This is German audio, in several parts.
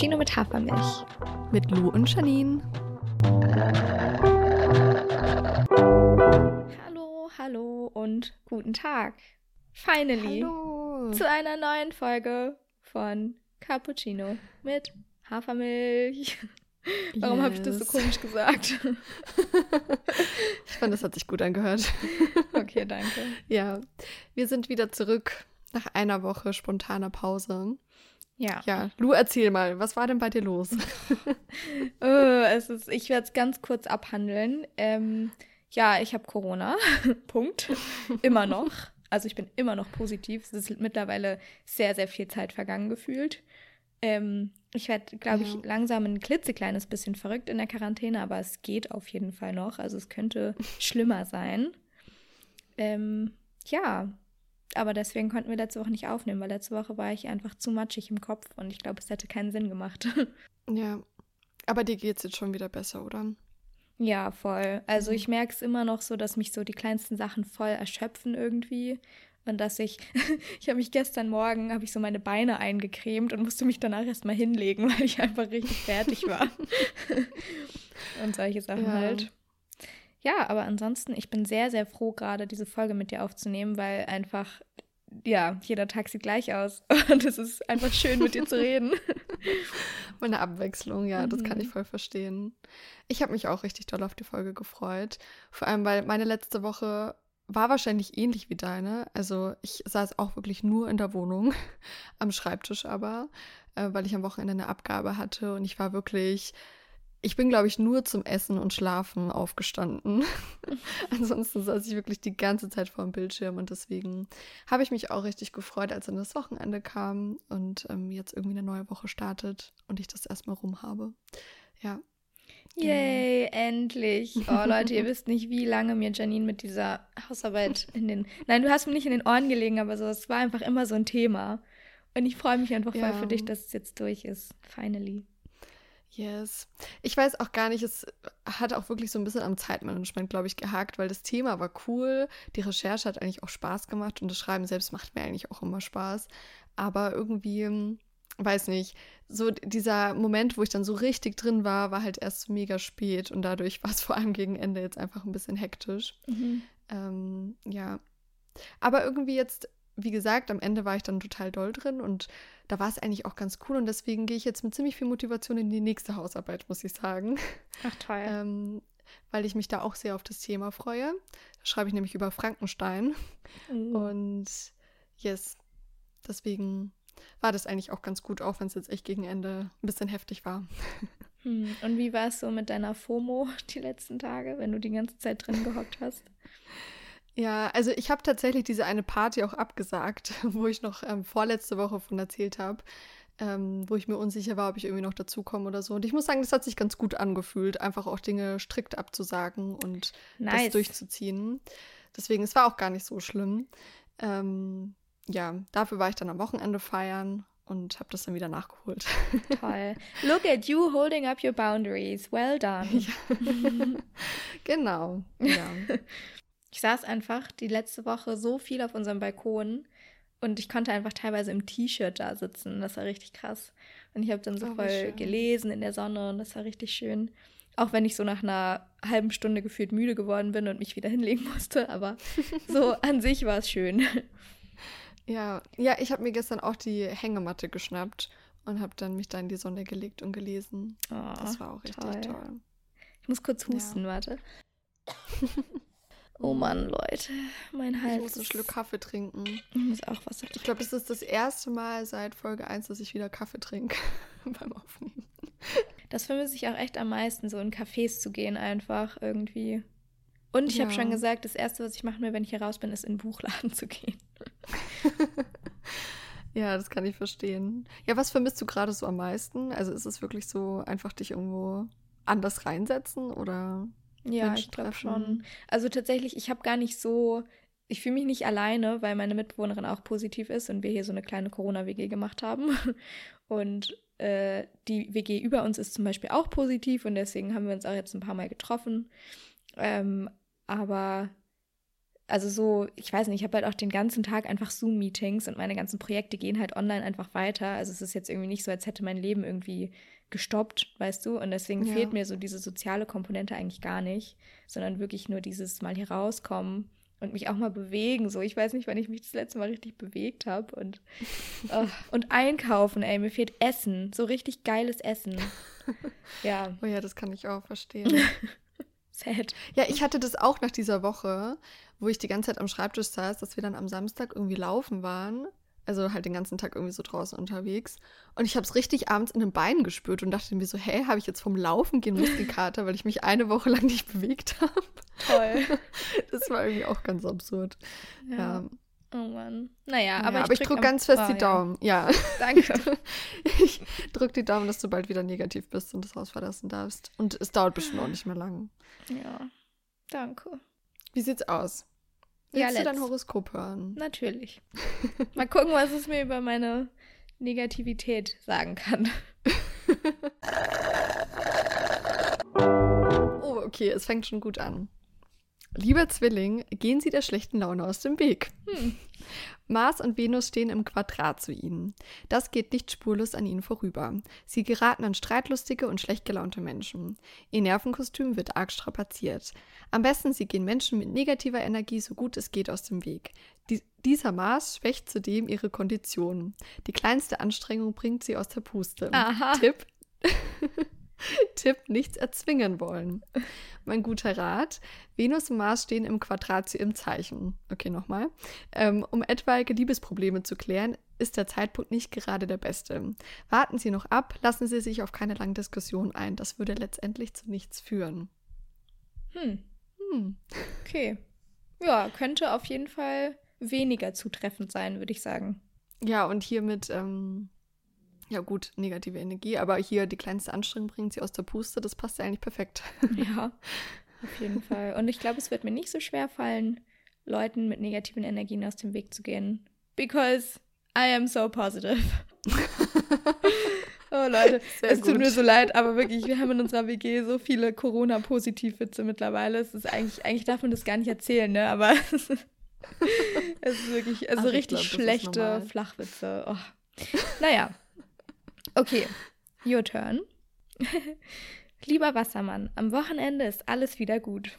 Cappuccino mit Hafermilch. Mit Lou und Janine. Hallo, hallo und guten Tag. Finally. Hallo. Zu einer neuen Folge von Cappuccino mit Hafermilch. Warum habe ich das so Yes. komisch gesagt? Ich fand, das hat sich gut angehört. Okay, danke. Ja, wir sind wieder zurück nach einer Woche spontaner Pause. Ja. Ja, Lou, erzähl mal, was war denn bei dir los? Äh, es ist, ich werde es ganz kurz abhandeln. Ähm, ja, ich habe Corona. Punkt. Immer noch. Also ich bin immer noch positiv. Es ist mittlerweile sehr, sehr viel Zeit vergangen gefühlt. Ähm, ich werde, glaube ich, Ja. langsam ein klitzekleines bisschen verrückt in der Quarantäne, aber es geht auf jeden Fall noch. Also es könnte schlimmer sein. Ähm, ja, aber deswegen konnten wir letzte Woche nicht aufnehmen, weil letzte Woche war ich einfach zu matschig im Kopf und ich glaube, es hätte keinen Sinn gemacht. Ja, aber dir geht's jetzt schon wieder besser, oder? Ja, voll. Also Mhm. ich merke es immer noch so, dass mich so die kleinsten Sachen voll erschöpfen irgendwie. Und dass ich, ich habe mich gestern Morgen, habe ich so meine Beine eingecremt und musste mich danach erstmal hinlegen, weil ich einfach richtig fertig war. und solche Sachen Ja. halt. Ja, aber ansonsten, ich bin sehr, sehr froh, gerade diese Folge mit dir aufzunehmen, weil einfach, ja, jeder Tag sieht gleich aus. Und es ist einfach schön, mit dir zu reden. Mal eine Abwechslung, ja, das kann Mhm. ich voll verstehen. Ich habe mich auch richtig doll auf die Folge gefreut. Vor allem, weil meine letzte Woche war wahrscheinlich ähnlich wie deine. Also ich saß auch wirklich nur in der Wohnung, am Schreibtisch aber, äh, weil ich am Wochenende eine Abgabe hatte und ich war wirklich, ich bin, glaube ich, nur zum Essen und Schlafen aufgestanden. Ansonsten saß ich wirklich die ganze Zeit vor dem Bildschirm und deswegen habe ich mich auch richtig gefreut, als dann das Wochenende kam und ähm, jetzt irgendwie eine neue Woche startet und ich das erstmal rum habe. Ja. Genau. Yay, endlich. Oh Leute, ihr wisst nicht, wie lange mir Janine mit dieser Hausarbeit in den. Nein, du hast mir nicht in den Ohren gelegen, aber so, es war einfach immer so ein Thema. Und ich freue mich einfach voll Ja. für dich, dass es jetzt durch ist. Finally. Yes. Ich weiß auch gar nicht, es hat auch wirklich so ein bisschen am Zeitmanagement, glaube ich, gehakt, weil das Thema war cool. Die Recherche hat eigentlich auch Spaß gemacht und das Schreiben selbst macht mir eigentlich auch immer Spaß. Aber irgendwie, hm, weiß nicht, so dieser Moment, wo ich dann so richtig drin war, war halt erst mega spät und dadurch war es vor allem gegen Ende jetzt einfach ein bisschen hektisch. Ähm, ja. Aber irgendwie jetzt, wie gesagt, am Ende war ich dann total doll drin und da war es eigentlich auch ganz cool und deswegen gehe ich jetzt mit ziemlich viel Motivation in die nächste Hausarbeit, muss ich sagen. Ach toll. Ähm, weil ich mich da auch sehr auf das Thema freue. Da schreibe ich nämlich über Frankenstein Oh. und yes, deswegen war das eigentlich auch ganz gut, auch wenn es jetzt echt gegen Ende ein bisschen heftig war. Hm. Und wie war es so mit deiner FOMO die letzten Tage, wenn du die ganze Zeit drin gehockt hast? Ja, also ich habe tatsächlich diese eine Party auch abgesagt, wo ich noch ähm, vorletzte Woche von erzählt habe, ähm, wo ich mir unsicher war, ob ich irgendwie noch dazukomme oder so. Und ich muss sagen, das hat sich ganz gut angefühlt, einfach auch Dinge strikt abzusagen und das Nice. durchzuziehen. Deswegen, es war auch gar nicht so schlimm. Ähm, ja, dafür war ich dann am Wochenende feiern und habe das dann wieder nachgeholt. Toll. Look at you holding up your boundaries. Well done. genau, ja. Ich saß einfach die letzte Woche so viel auf unserem Balkon und ich konnte einfach teilweise im T-Shirt da sitzen. Das war richtig krass. Und ich habe dann so Oh, voll gelesen in der Sonne und das war richtig schön. Auch wenn ich so nach einer halben Stunde gefühlt müde geworden bin und mich wieder hinlegen musste. Aber so an sich war es schön. Ja, ja, ich habe mir gestern auch die Hängematte geschnappt und habe dann mich da in die Sonne gelegt und gelesen. Oh, Das war auch richtig toll. toll. Ich muss kurz Ja. husten, warte. Oh Mann, Leute. Mein Ich Hals. muss einen Schluck Kaffee trinken. Ich muss auch Wasser Ich glaube, das ist das erste Mal seit Folge 1, dass ich wieder Kaffee trinke beim Aufnehmen. Das vermisse ich auch echt am meisten, so in Cafés zu gehen, einfach irgendwie. Und ich habe Ja. schon gesagt, das Erste, was ich machen will, wenn ich hier raus bin, ist in den Buchladen zu gehen. Ja, das kann ich verstehen. Ja, was vermisst du gerade so am meisten? Also ist es wirklich so einfach dich irgendwo anders reinsetzen oder Ja, ich glaube schon. Also tatsächlich, ich habe gar nicht so, ich fühle mich nicht alleine, weil meine Mitbewohnerin auch positiv ist und wir hier so eine kleine Corona-WG gemacht haben. Und äh, die WG über uns ist zum Beispiel auch positiv und deswegen haben wir uns auch jetzt ein paar Mal getroffen. Ähm, aber also so, ich weiß nicht, ich habe halt auch den ganzen Tag einfach Zoom-Meetings und meine ganzen Projekte gehen halt online einfach weiter. Also es ist jetzt irgendwie nicht so, als hätte mein Leben irgendwie gestoppt, weißt du? Und deswegen Ja. fehlt mir so diese soziale Komponente eigentlich gar nicht, sondern wirklich nur dieses Mal hier rauskommen und mich auch mal bewegen. So, ich weiß nicht, wann ich mich das letzte Mal richtig bewegt habe. Und, oh, und einkaufen, ey, mir fehlt Essen. So richtig geiles Essen. Ja, Oh ja, das kann ich auch verstehen. sad. Ja, ich hatte das auch nach dieser Woche, wo ich die ganze Zeit am Schreibtisch saß, dass wir dann am Samstag irgendwie laufen waren. Also halt den ganzen Tag irgendwie so draußen unterwegs. Und ich habe es richtig abends in den Beinen gespürt und dachte mir so, hä, habe ich jetzt vom Laufen gehen Muskelkater, weil ich mich eine Woche lang nicht bewegt habe. Toll. Das war irgendwie auch ganz absurd. Ja, Ja. Oh Mann. Naja, Ja, aber, aber ich, drück drücke am- ganz fest Ah, die ja. Daumen. Ja, Danke. ich drücke die Daumen, dass du bald wieder negativ bist und das Haus verlassen darfst. Und es dauert bestimmt auch nicht mehr lang. Ja, danke. Wie sieht's aus? Ja, Willst du dein. Horoskop hören? Natürlich. Mal gucken, was es mir über meine Negativität sagen kann. Oh, okay, es fängt schon gut an. Lieber Zwilling, gehen Sie der schlechten Laune aus dem Weg. Hm. Mars und Venus stehen im Quadrat zu Ihnen. Das geht nicht spurlos an Ihnen vorüber. Sie geraten an streitlustige und schlecht gelaunte Menschen. Ihr Nervenkostüm wird arg strapaziert. Am besten, Sie gehen Menschen mit negativer Energie so gut es geht aus dem Weg. Die, dieser Mars schwächt zudem Ihre Kondition. Die kleinste Anstrengung bringt Sie aus der Puste. Aha. Tipp. Tipp, nichts erzwingen wollen. Mein guter Rat. Venus und Mars stehen im Quadrat zu ihrem Zeichen. Okay, nochmal. Ähm, um etwaige Liebesprobleme zu klären, ist der Zeitpunkt nicht gerade der beste. Warten Sie noch ab, lassen Sie sich auf keine lange Diskussion ein. Das würde letztendlich zu nichts führen. Hm, Hm. okay. Ja, könnte auf jeden Fall weniger zutreffend sein, würde ich sagen. Ja, und hier mit, ähm, ja gut, negative Energie, aber hier die kleinste Anstrengung bringt sie aus der Puste. Das passt ja eigentlich perfekt. Ja, auf jeden Fall. Und ich glaube, es wird mir nicht so schwer fallen, Leuten mit negativen Energien aus dem Weg zu gehen. Because I am so positive. oh Leute, Sehr es tut gut. mir so leid, aber wirklich, wir haben in unserer WG so viele Corona-Positiv-Witze mittlerweile. Es ist eigentlich, eigentlich darf man das gar nicht erzählen, ne? Aber es ist wirklich, also Ach, ich richtig glaub, schlechte. Flachwitze. Oh. Naja. Okay, your turn. Lieber Wassermann, am Wochenende ist alles wieder gut.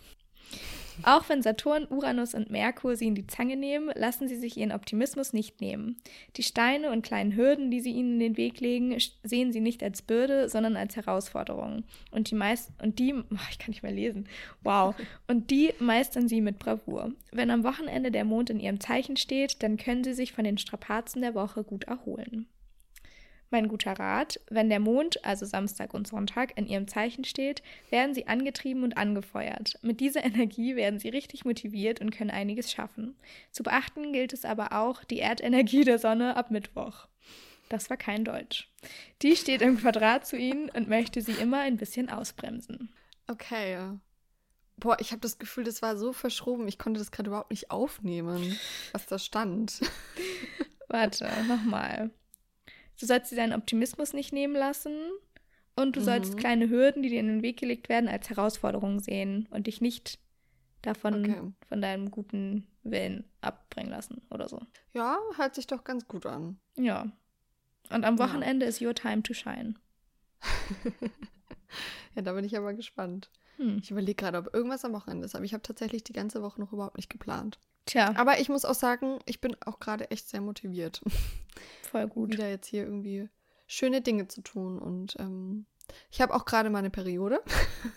Auch wenn Saturn, Uranus und Merkur sie in die Zange nehmen, lassen sie sich ihren Optimismus nicht nehmen. Die Steine und kleinen Hürden, die sie ihnen in den Weg legen, sehen sie nicht als Bürde, sondern als Herausforderung. Und die meist und die, oh, ich kann nicht mehr lesen. Wow. Und die meistern sie mit Bravour. Wenn am Wochenende der Mond in ihrem Zeichen steht, dann können sie sich von den Strapazen der Woche gut erholen. Mein guter Rat, wenn der Mond, also Samstag und Sonntag, in ihrem Zeichen steht, werden sie angetrieben und angefeuert. Mit dieser Energie werden sie richtig motiviert und können einiges schaffen. Zu beachten gilt es aber auch die Erdenergie der Sonne ab Mittwoch. Das war kein Deutsch. Die steht im Quadrat zu ihnen und möchte sie immer ein bisschen ausbremsen. Okay. Boah, ich habe das Gefühl, das war so verschroben. Ich konnte das gerade überhaupt nicht aufnehmen, was da stand. Warte, nochmal. Du sollst dir deinen Optimismus nicht nehmen lassen und du sollst Mhm. kleine Hürden, die dir in den Weg gelegt werden, als Herausforderung sehen und dich nicht davon Okay. von deinem guten Willen abbringen lassen oder so. Ja, hört sich doch ganz gut an. Ja. Und am Ja. Wochenende ist your time to shine. Ja, da bin ich aber gespannt. Hm. Ich überlege gerade, ob irgendwas am Wochenende ist, aber ich habe tatsächlich die ganze Woche noch überhaupt nicht geplant. Tja, Aber ich muss auch sagen, ich bin auch gerade echt sehr motiviert, voll gut. wieder jetzt hier irgendwie schöne Dinge zu tun. Und ähm, ich habe auch gerade meine Periode.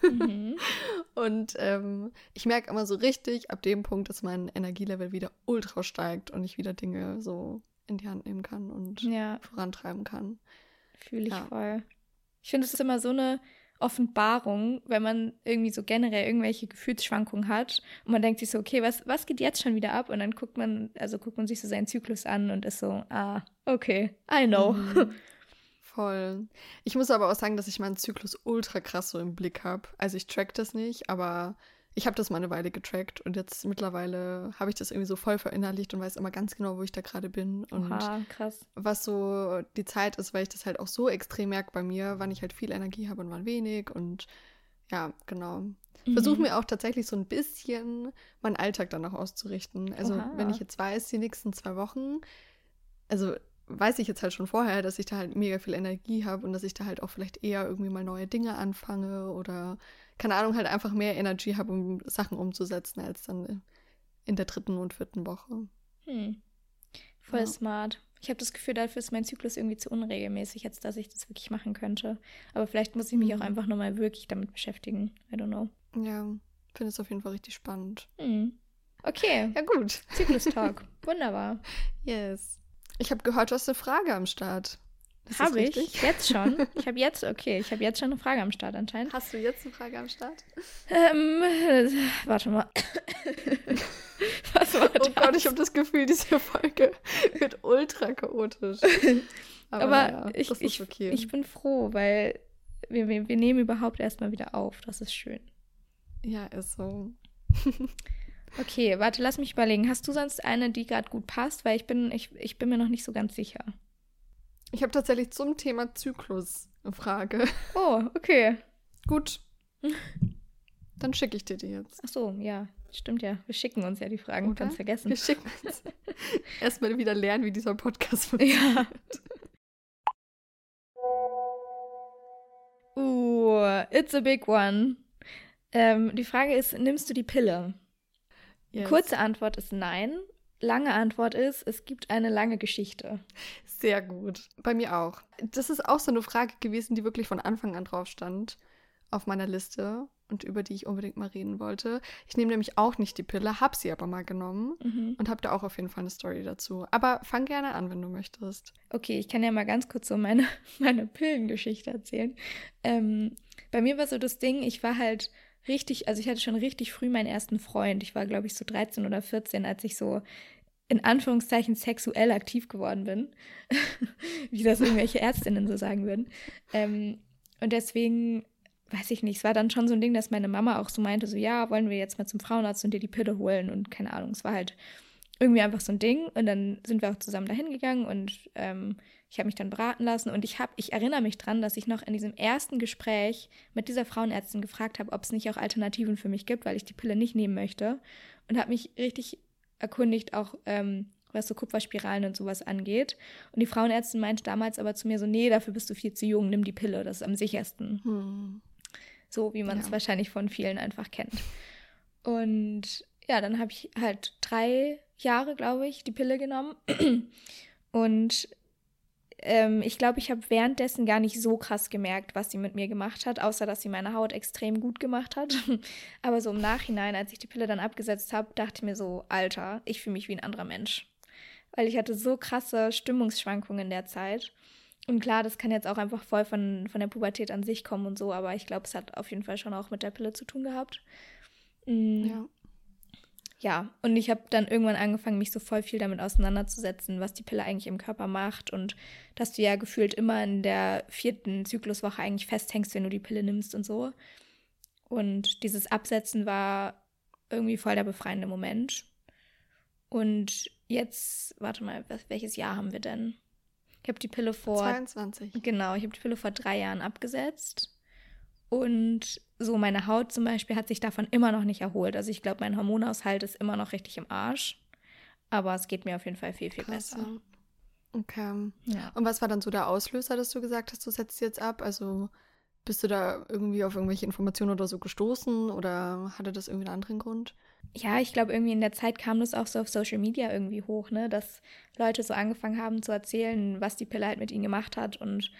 Mhm. Und ähm, ich merke immer so richtig ab dem Punkt, dass mein Energielevel wieder ultra steigt und ich wieder Dinge so in die Hand nehmen kann und Ja, vorantreiben kann. fühle ich Ja. voll. Ich finde, es ist immer so eine Offenbarung, wenn man irgendwie so generell irgendwelche Gefühlsschwankungen hat und man denkt sich so, okay, was, was geht jetzt schon wieder ab? Und dann guckt man, also guckt man sich so seinen Zyklus an und ist so, ah, okay, I know. Mhm. Voll. Ich muss aber auch sagen, dass ich meinen Zyklus ultra krass so im Blick habe. Also ich track das nicht, aber ich habe das mal eine Weile getrackt und jetzt mittlerweile habe ich das irgendwie so voll verinnerlicht und weiß immer ganz genau, wo ich da gerade bin und Oha, krass. was so die Zeit ist, weil ich das halt auch so extrem merke bei mir, wann ich halt viel Energie habe und wann wenig und Ja, genau. Versuche mir auch tatsächlich so ein bisschen meinen Alltag danach auszurichten. Also, Oha. wenn ich jetzt weiß, die nächsten zwei Wochen, also weiß ich jetzt halt schon vorher, dass ich da halt mega viel Energie habe und dass ich da halt auch vielleicht eher irgendwie mal neue Dinge anfange oder, keine Ahnung, halt einfach mehr Energie habe, um Sachen umzusetzen, als dann in der dritten und vierten Woche. Hm. Voll Ja. smart. Ich habe das Gefühl, dafür ist mein Zyklus irgendwie zu unregelmäßig, als dass ich das wirklich machen könnte. Aber vielleicht muss ich mich Mhm. auch einfach nochmal wirklich damit beschäftigen. I don't know. Ja, finde es auf jeden Fall richtig spannend. Hm. Okay, Ja, gut. Zyklus-Talk. Wunderbar. Yes. Ich habe gehört, du hast eine Frage am Start. Habe ich richtig? jetzt schon? Ich habe jetzt, okay, ich habe jetzt schon eine Frage am Start anscheinend. Hast du jetzt eine Frage am Start? Ähm, äh, warte mal. Was war Oh das? Gott, ich habe das Gefühl, diese Folge wird ultra chaotisch. Aber naja, ich, ich, okay. ich bin froh, weil wir, wir, wir nehmen überhaupt erstmal wieder auf. Das ist schön. ja, ist so. Okay, warte, lass mich überlegen. Hast du sonst eine, die gerade gut passt? Weil ich bin, ich, ich bin mir noch nicht so ganz sicher. Ich habe tatsächlich zum Thema Zyklus eine Frage. Oh, okay. Gut. Dann schicke ich dir die jetzt. Ach so, ja, stimmt ja. Wir schicken uns ja die Fragen, Oder? ganz vergessen. Wir schicken uns. Erstmal wieder lernen, wie dieser Podcast funktioniert. Ja. Uh, it's a big one. Ähm, die Frage ist, nimmst du die Pille? Yes. Kurze Antwort ist nein. Lange Antwort ist, es gibt eine lange Geschichte. Sehr gut. Bei mir auch. Das ist auch so eine Frage gewesen, die wirklich von Anfang an drauf stand auf meiner Liste und über die ich unbedingt mal reden wollte. Ich nehme nämlich auch nicht die Pille, habe sie aber mal genommen Mhm. und habe da auch auf jeden Fall eine Story dazu. Aber fang gerne an, wenn du möchtest. Okay, ich kann ja mal ganz kurz so meine, meine Pillengeschichte erzählen. Ähm, bei mir war so das Ding, ich war halt richtig, also ich hatte schon richtig früh meinen ersten Freund. Ich war, glaube ich, so 13 oder 14, als ich so in Anführungszeichen sexuell aktiv geworden bin. Wie das irgendwelche Ärztinnen so sagen würden. Ähm, und deswegen, weiß ich nicht, es war dann schon so ein Ding, dass meine Mama auch so meinte, so ja, wollen wir jetzt mal zum Frauenarzt und dir die Pille holen und keine Ahnung, es war halt irgendwie einfach so ein Ding und dann sind wir auch zusammen dahin gegangen und ähm, ich habe mich dann beraten lassen und ich habe, ich erinnere mich dran, dass ich noch in diesem ersten Gespräch mit dieser Frauenärztin gefragt habe, ob es nicht auch Alternativen für mich gibt, weil ich die Pille nicht nehmen möchte und habe mich richtig erkundigt, auch ähm, was so Kupferspiralen und sowas angeht. Und die Frauenärztin meinte damals aber zu mir so, nee, dafür bist du viel zu jung, nimm die Pille, das ist am sichersten. Hm. So wie man es Ja. wahrscheinlich von vielen einfach kennt. Und ja, dann habe ich halt drei Jahre, glaube ich, die Pille genommen. Und ähm, ich glaube, ich habe währenddessen gar nicht so krass gemerkt, was sie mit mir gemacht hat, außer dass sie meine Haut extrem gut gemacht hat. Aber so im Nachhinein, als ich die Pille dann abgesetzt habe, dachte ich mir so, Alter, ich fühle mich wie ein anderer Mensch. Weil ich hatte so krasse Stimmungsschwankungen in der Zeit. Und klar, das kann jetzt auch einfach voll von, von der Pubertät an sich kommen und so, aber ich glaube, es hat auf jeden Fall schon auch mit der Pille zu tun gehabt. Mm, Ja. Ja, und ich habe dann irgendwann angefangen, mich so voll viel damit auseinanderzusetzen, was die Pille eigentlich im Körper macht und dass du ja gefühlt immer in der vierten Zykluswoche eigentlich festhängst, wenn du die Pille nimmst und so. Und dieses Absetzen war irgendwie voll der befreiende Moment. Und jetzt, warte mal, welches Jahr haben wir denn? Ich habe die Pille vor 22. Genau, ich habe die Pille vor drei Jahren abgesetzt. Und so meine Haut zum Beispiel hat sich davon immer noch nicht erholt. Also ich glaube, mein Hormonaushalt ist immer noch richtig im Arsch. Aber es geht mir auf jeden Fall viel, viel Krass, besser. ja. Okay. Ja. Und was war dann so der Auslöser, dass du gesagt hast, du setzt jetzt ab? Also bist du da irgendwie auf irgendwelche Informationen oder so gestoßen oder hatte das irgendwie einen anderen Grund? Ja, ich glaube, irgendwie in der Zeit kam das auch so auf Social Media irgendwie hoch, ne? Dass Leute so angefangen haben zu erzählen, was die Pille halt mit ihnen gemacht hat und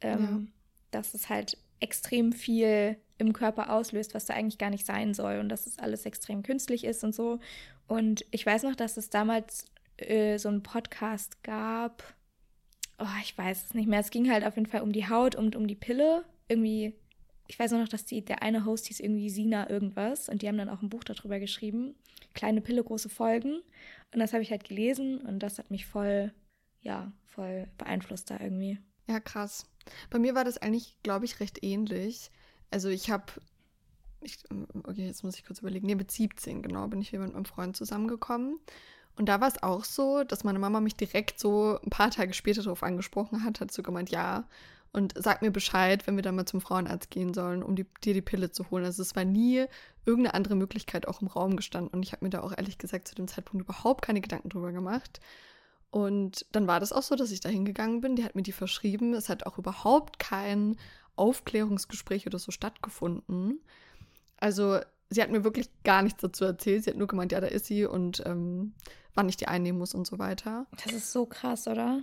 ähm, dass es halt extrem viel im Körper auslöst, was da eigentlich gar nicht sein soll und dass es alles extrem künstlich ist und so. Und ich weiß noch, dass es damals äh, so einen Podcast gab. Oh, ich weiß es nicht mehr. Es ging halt auf jeden Fall um die Haut und um die Pille. Irgendwie, ich weiß noch, dass die, der eine Host hieß irgendwie Sina irgendwas und die haben dann auch ein Buch darüber geschrieben. Kleine Pille, große Folgen. Und das habe ich halt gelesen und das hat mich voll, ja, voll beeinflusst da irgendwie. Ja, krass. Bei mir war das eigentlich, glaube ich, recht ähnlich. Also ich habe, okay, jetzt muss ich kurz überlegen, nee, mit 17, genau, bin ich wieder mit meinem Freund zusammengekommen. Und da war es auch so, dass meine Mama mich direkt so ein paar Tage später darauf angesprochen hat, hat so gemeint, ja, und sag mir Bescheid, wenn wir dann mal zum Frauenarzt gehen sollen, um die, dir die Pille zu holen. Also es war nie irgendeine andere Möglichkeit auch im Raum gestanden und ich habe mir da auch ehrlich gesagt zu dem Zeitpunkt überhaupt keine Gedanken drüber gemacht. Und dann war das auch so, dass ich da hingegangen bin, die hat mir die verschrieben. Es hat auch überhaupt kein Aufklärungsgespräch oder so stattgefunden. Also sie hat mir wirklich gar nichts dazu erzählt. Sie hat nur gemeint, ja, da ist sie und ähm, wann ich die einnehmen muss und so weiter. Das ist so krass, oder?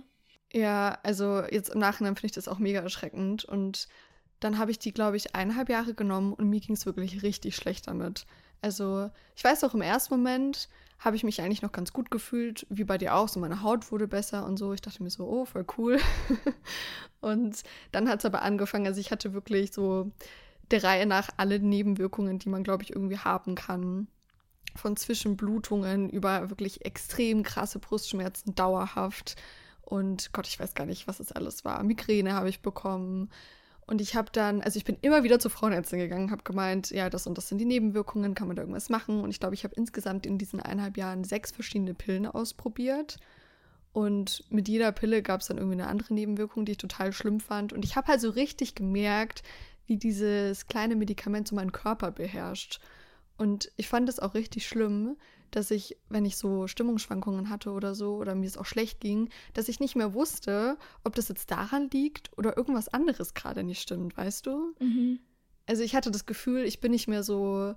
Ja, also jetzt im Nachhinein finde ich das auch mega erschreckend. Und dann habe ich die, glaube ich, eineinhalb Jahre genommen und mir ging es wirklich richtig schlecht damit. Also ich weiß auch im ersten Moment habe ich mich eigentlich noch ganz gut gefühlt, wie bei dir auch. So meine Haut wurde besser und so. Ich dachte mir so, oh, voll cool. und dann hat es aber angefangen, also ich hatte wirklich so der Reihe nach alle Nebenwirkungen, die man, glaube ich, irgendwie haben kann. Von Zwischenblutungen über wirklich extrem krasse Brustschmerzen dauerhaft. Und Gott, ich weiß gar nicht, was es alles war. Migräne habe ich bekommen. Und ich habe dann, also ich bin immer wieder zur Frauenärztin gegangen, habe gemeint, ja, das und das sind die Nebenwirkungen, kann man da irgendwas machen? Und ich glaube, ich habe insgesamt in diesen eineinhalb Jahren sechs verschiedene Pillen ausprobiert. Und mit jeder Pille gab es dann irgendwie eine andere Nebenwirkung, die ich total schlimm fand. Und ich habe halt so richtig gemerkt, wie dieses kleine Medikament so meinen Körper beherrscht. Und ich fand es auch richtig schlimm, dass ich, wenn ich so Stimmungsschwankungen hatte oder so, oder mir es auch schlecht ging, dass ich nicht mehr wusste, ob das jetzt daran liegt oder irgendwas anderes gerade nicht stimmt, weißt du? Mhm. Also ich hatte das Gefühl, ich bin nicht mehr so,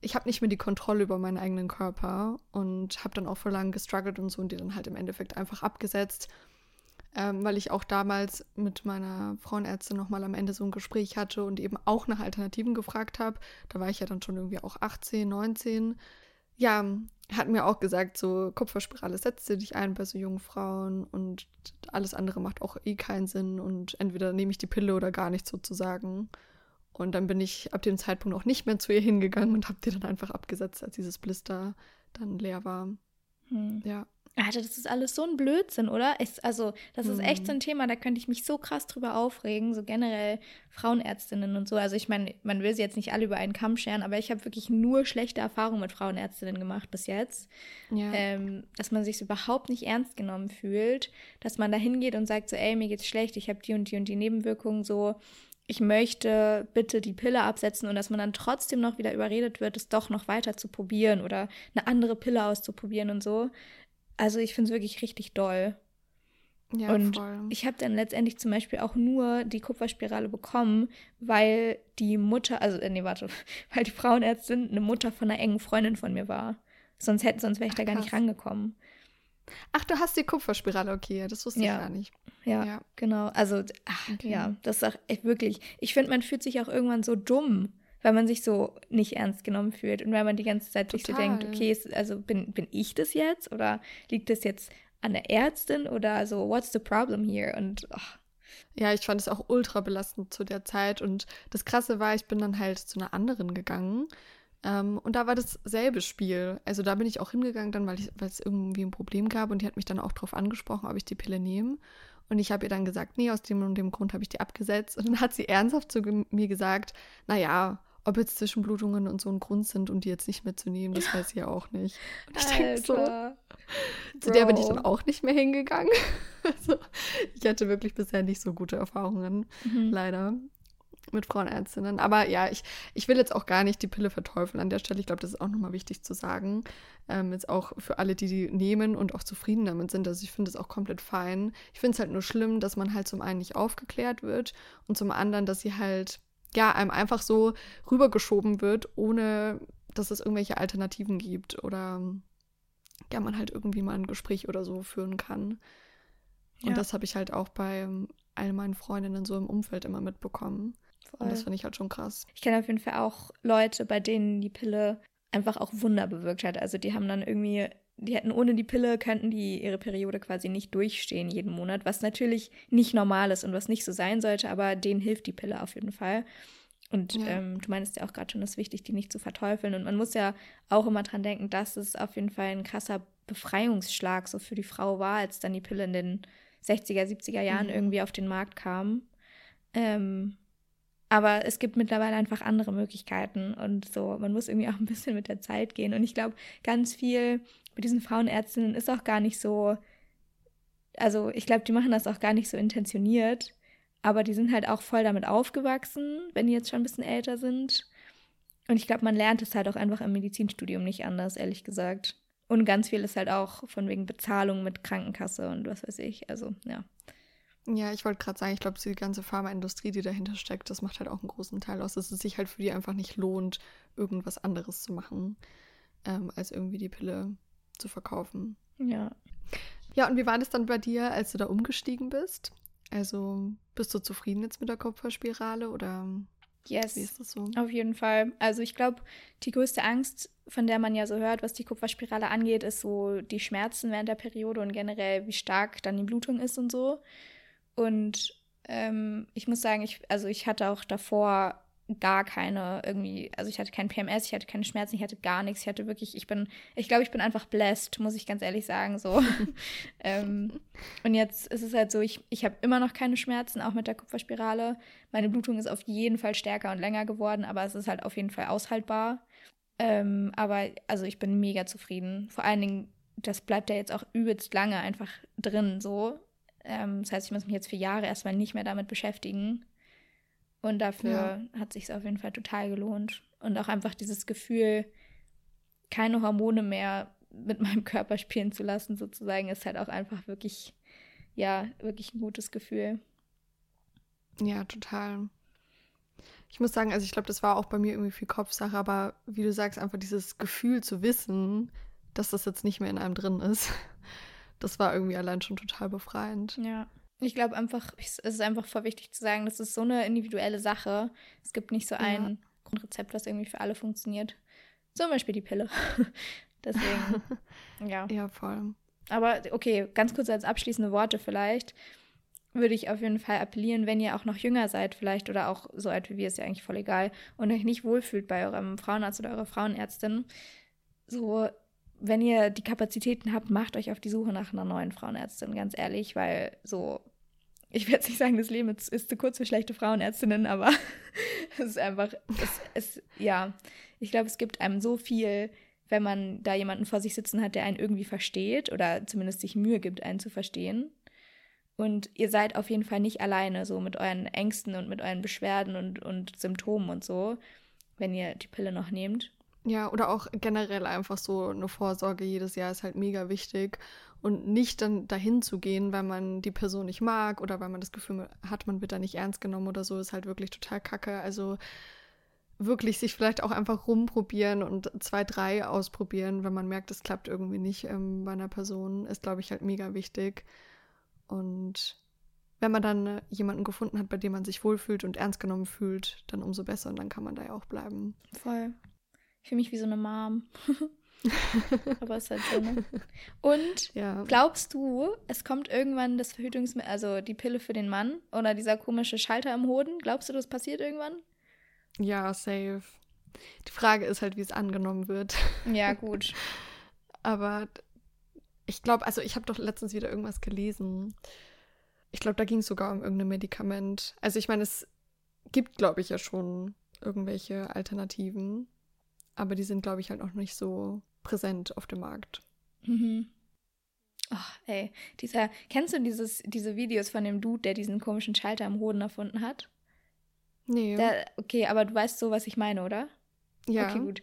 ich habe nicht mehr die Kontrolle über meinen eigenen Körper und habe dann auch vor lang gestruggelt und so und die dann halt im Endeffekt einfach abgesetzt ähm, weil ich auch damals mit meiner Frauenärztin nochmal am Ende so ein Gespräch hatte und eben auch nach Alternativen gefragt habe. Da war ich ja dann schon irgendwie auch 18, 19. Ja, hat mir auch gesagt, so Kupferspirale setzt dich ein bei so jungen Frauen und alles andere macht auch eh keinen Sinn und entweder nehme ich die Pille oder gar nicht sozusagen. Und dann bin ich ab dem Zeitpunkt auch nicht mehr zu ihr hingegangen und habe die dann einfach abgesetzt, als dieses Blister dann leer war. Hm. Ja. Alter, das ist alles so ein Blödsinn, oder? Ich, also, das ist echt so ein mhm. Thema, da könnte ich mich so krass drüber aufregen, so generell Frauenärztinnen und so. Also, ich meine, man will sie jetzt nicht alle über einen Kamm scheren, aber ich habe wirklich nur schlechte Erfahrungen mit Frauenärztinnen gemacht bis jetzt. Ja. Ähm, dass man sich überhaupt nicht ernst genommen fühlt, dass man da hingeht und sagt so, ey, mir geht's schlecht, ich habe die und die und die Nebenwirkungen so. Ich möchte bitte die Pille absetzen und dass man dann trotzdem noch wieder überredet wird, es doch noch weiter zu probieren oder eine andere Pille auszuprobieren und so. Also ich finde es wirklich richtig doll. Ja, und voll. ich habe dann letztendlich zum Beispiel auch nur die Kupferspirale bekommen, weil die Mutter, also äh, nee, warte, weil die Frauenärztin eine Mutter von einer engen Freundin von mir war. Sonst hätte, sonst wäre ich Ach, da gar krass. nicht rangekommen. Ach, du hast die Kupferspirale, okay, das wusste ja. ich gar nicht. Ja, ja. genau. Also, ach, okay. ja, das ist auch echt wirklich. Ich finde, man fühlt sich auch irgendwann so dumm, weil man sich so nicht ernst genommen fühlt und weil man die ganze Zeit Total. sich so denkt, okay, ist, also bin, bin ich das jetzt oder liegt das jetzt an der Ärztin oder so, what's the problem here? Und ach. Ja, ich fand es auch ultra belastend zu der Zeit und das Krasse war, ich bin dann halt zu einer anderen gegangen ähm, und da war dasselbe Spiel. Also da bin ich auch hingegangen dann, weil, ich, weil es irgendwie ein Problem gab und die hat mich dann auch darauf angesprochen, ob ich die Pille nehme. Und ich habe ihr dann gesagt, nee, aus dem und dem Grund habe ich die abgesetzt. Und dann hat sie ernsthaft zu mir gesagt, naja, ob jetzt Zwischenblutungen und so ein Grund sind und die jetzt nicht mitzunehmen, das weiß ich ja auch nicht. Und ich denke so, zu der bin ich dann auch nicht mehr hingegangen. also, ich hatte wirklich bisher nicht so gute Erfahrungen, mhm. leider, mit Frauenärztinnen. Aber ja, ich, ich will jetzt auch gar nicht die Pille verteufeln an der Stelle. Ich glaube, das ist auch nochmal wichtig zu sagen. Ähm, jetzt auch für alle, die die nehmen und auch zufrieden damit sind. Also ich finde es auch komplett fein. Ich finde es halt nur schlimm, dass man halt zum einen nicht aufgeklärt wird und zum anderen, dass sie halt ja, einem einfach so rübergeschoben wird, ohne dass es irgendwelche Alternativen gibt oder ja, man halt irgendwie mal ein Gespräch oder so führen kann. Und ja. das habe ich halt auch bei all meinen Freundinnen so im Umfeld immer mitbekommen. Voll. Und das finde ich halt schon krass. Ich kenne auf jeden Fall auch Leute, bei denen die Pille einfach auch Wunder bewirkt hat. Also die haben dann irgendwie die hätten ohne die Pille, könnten die ihre Periode quasi nicht durchstehen jeden Monat, was natürlich nicht normal ist und was nicht so sein sollte, aber denen hilft die Pille auf jeden Fall. Und ja. ähm, du meinst ja auch gerade schon, es ist wichtig, die nicht zu verteufeln. Und man muss ja auch immer dran denken, dass es auf jeden Fall ein krasser Befreiungsschlag so für die Frau war, als dann die Pille in den 60er, 70er Jahren mhm. irgendwie auf den Markt kam. Ähm, aber es gibt mittlerweile einfach andere Möglichkeiten und so, man muss irgendwie auch ein bisschen mit der Zeit gehen. Und ich glaube, ganz viel mit diesen Frauenärztinnen ist auch gar nicht so, also ich glaube, die machen das auch gar nicht so intentioniert. aber die sind halt auch voll damit aufgewachsen, wenn die jetzt schon ein bisschen älter sind. Und ich glaube, man lernt es halt auch einfach im Medizinstudium nicht anders, ehrlich gesagt. Und ganz viel ist halt auch von wegen Bezahlung mit Krankenkasse und was weiß ich. Also, ja. Ja, ich wollte gerade sagen, ich glaube, die ganze Pharmaindustrie, die dahinter steckt, das macht halt auch einen großen Teil aus, dass es sich halt für die einfach nicht lohnt, irgendwas anderes zu machen, ähm, als irgendwie die Pille zu verkaufen. Ja. Ja, und wie war das dann bei dir, als du da umgestiegen bist? Also, bist du zufrieden jetzt mit der Kupferspirale oder Yes. wie ist das so? Auf jeden Fall. Also ich glaube, die größte Angst, von der man ja so hört, was die Kupferspirale angeht, ist so die Schmerzen während der Periode und generell, wie stark dann die Blutung ist und so. Und ähm, ich muss sagen, ich, also ich hatte auch davor gar keine irgendwie, also ich hatte kein PMS, ich hatte keine Schmerzen, ich hatte gar nichts. Ich hatte wirklich, ich bin, ich glaube, ich bin einfach blessed, muss ich ganz ehrlich sagen. So. ähm, und jetzt ist es halt so, ich, ich habe immer noch keine Schmerzen, auch mit der Kupferspirale. Meine Blutung ist auf jeden Fall stärker und länger geworden, aber es ist halt auf jeden Fall aushaltbar. Ähm, aber also ich bin mega zufrieden. Vor allen Dingen, das bleibt ja jetzt auch übelst lange einfach drin so. Ähm, das heißt, ich muss mich jetzt für Jahre erstmal nicht mehr damit beschäftigen. Und dafür ja. hat sich auf jeden Fall total gelohnt. Und auch einfach dieses Gefühl, keine Hormone mehr mit meinem Körper spielen zu lassen, sozusagen, ist halt auch einfach wirklich, ja, wirklich ein gutes Gefühl. Ja, total. Ich muss sagen, also ich glaube, das war auch bei mir irgendwie viel Kopfsache, aber wie du sagst, einfach dieses Gefühl zu wissen, dass das jetzt nicht mehr in einem drin ist, das war irgendwie allein schon total befreiend. Ja. Ich glaube einfach, es ist einfach voll wichtig zu sagen, das ist so eine individuelle Sache. Es gibt nicht so ein ja. Grundrezept, was irgendwie für alle funktioniert. Zum Beispiel die Pille. Deswegen, ja. Ja, voll. Aber okay, ganz kurz als abschließende Worte vielleicht würde ich auf jeden Fall appellieren, wenn ihr auch noch jünger seid vielleicht oder auch so alt wie wir, ist ja eigentlich voll egal und euch nicht wohlfühlt bei eurem Frauenarzt oder eurer Frauenärztin, so wenn ihr die Kapazitäten habt, macht euch auf die Suche nach einer neuen Frauenärztin, ganz ehrlich, weil so, ich werde jetzt nicht sagen, das Leben ist, ist zu kurz für schlechte Frauenärztinnen, aber es ist einfach, es, es, ja, ich glaube, es gibt einem so viel, wenn man da jemanden vor sich sitzen hat, der einen irgendwie versteht oder zumindest sich Mühe gibt, einen zu verstehen. Und ihr seid auf jeden Fall nicht alleine, so mit euren Ängsten und mit euren Beschwerden und, und Symptomen und so, wenn ihr die Pille noch nehmt. Ja, oder auch generell einfach so eine Vorsorge jedes Jahr ist halt mega wichtig. Und nicht dann dahin zu gehen, weil man die Person nicht mag oder weil man das Gefühl hat, man wird da nicht ernst genommen oder so, ist halt wirklich total kacke. Also wirklich sich vielleicht auch einfach rumprobieren und zwei, drei ausprobieren, wenn man merkt, es klappt irgendwie nicht ähm, bei einer Person, ist, glaube ich, halt mega wichtig. Und wenn man dann äh, jemanden gefunden hat, bei dem man sich wohlfühlt und ernst genommen fühlt, dann umso besser und dann kann man da ja auch bleiben. Voll. Ich fühle mich wie so eine Mom. Aber es ist halt so, ne? Und ja. glaubst du, es kommt irgendwann das Verhütungsmittel, also die Pille für den Mann oder dieser komische Schalter im Hoden? Glaubst du, das passiert irgendwann? Ja, safe. Die Frage ist halt, wie es angenommen wird. Ja, gut. Aber ich glaube, also ich habe doch letztens wieder irgendwas gelesen. Ich glaube, da ging es sogar um irgendein Medikament. Also ich meine, es gibt, glaube ich, ja schon irgendwelche Alternativen aber die sind, glaube ich, halt noch nicht so präsent auf dem Markt. Mhm. Oh, ey, dieser, kennst du dieses, diese Videos von dem Dude, der diesen komischen Schalter am Hoden erfunden hat? Nee. Der, okay, aber du weißt so, was ich meine, oder? Ja. Okay, gut.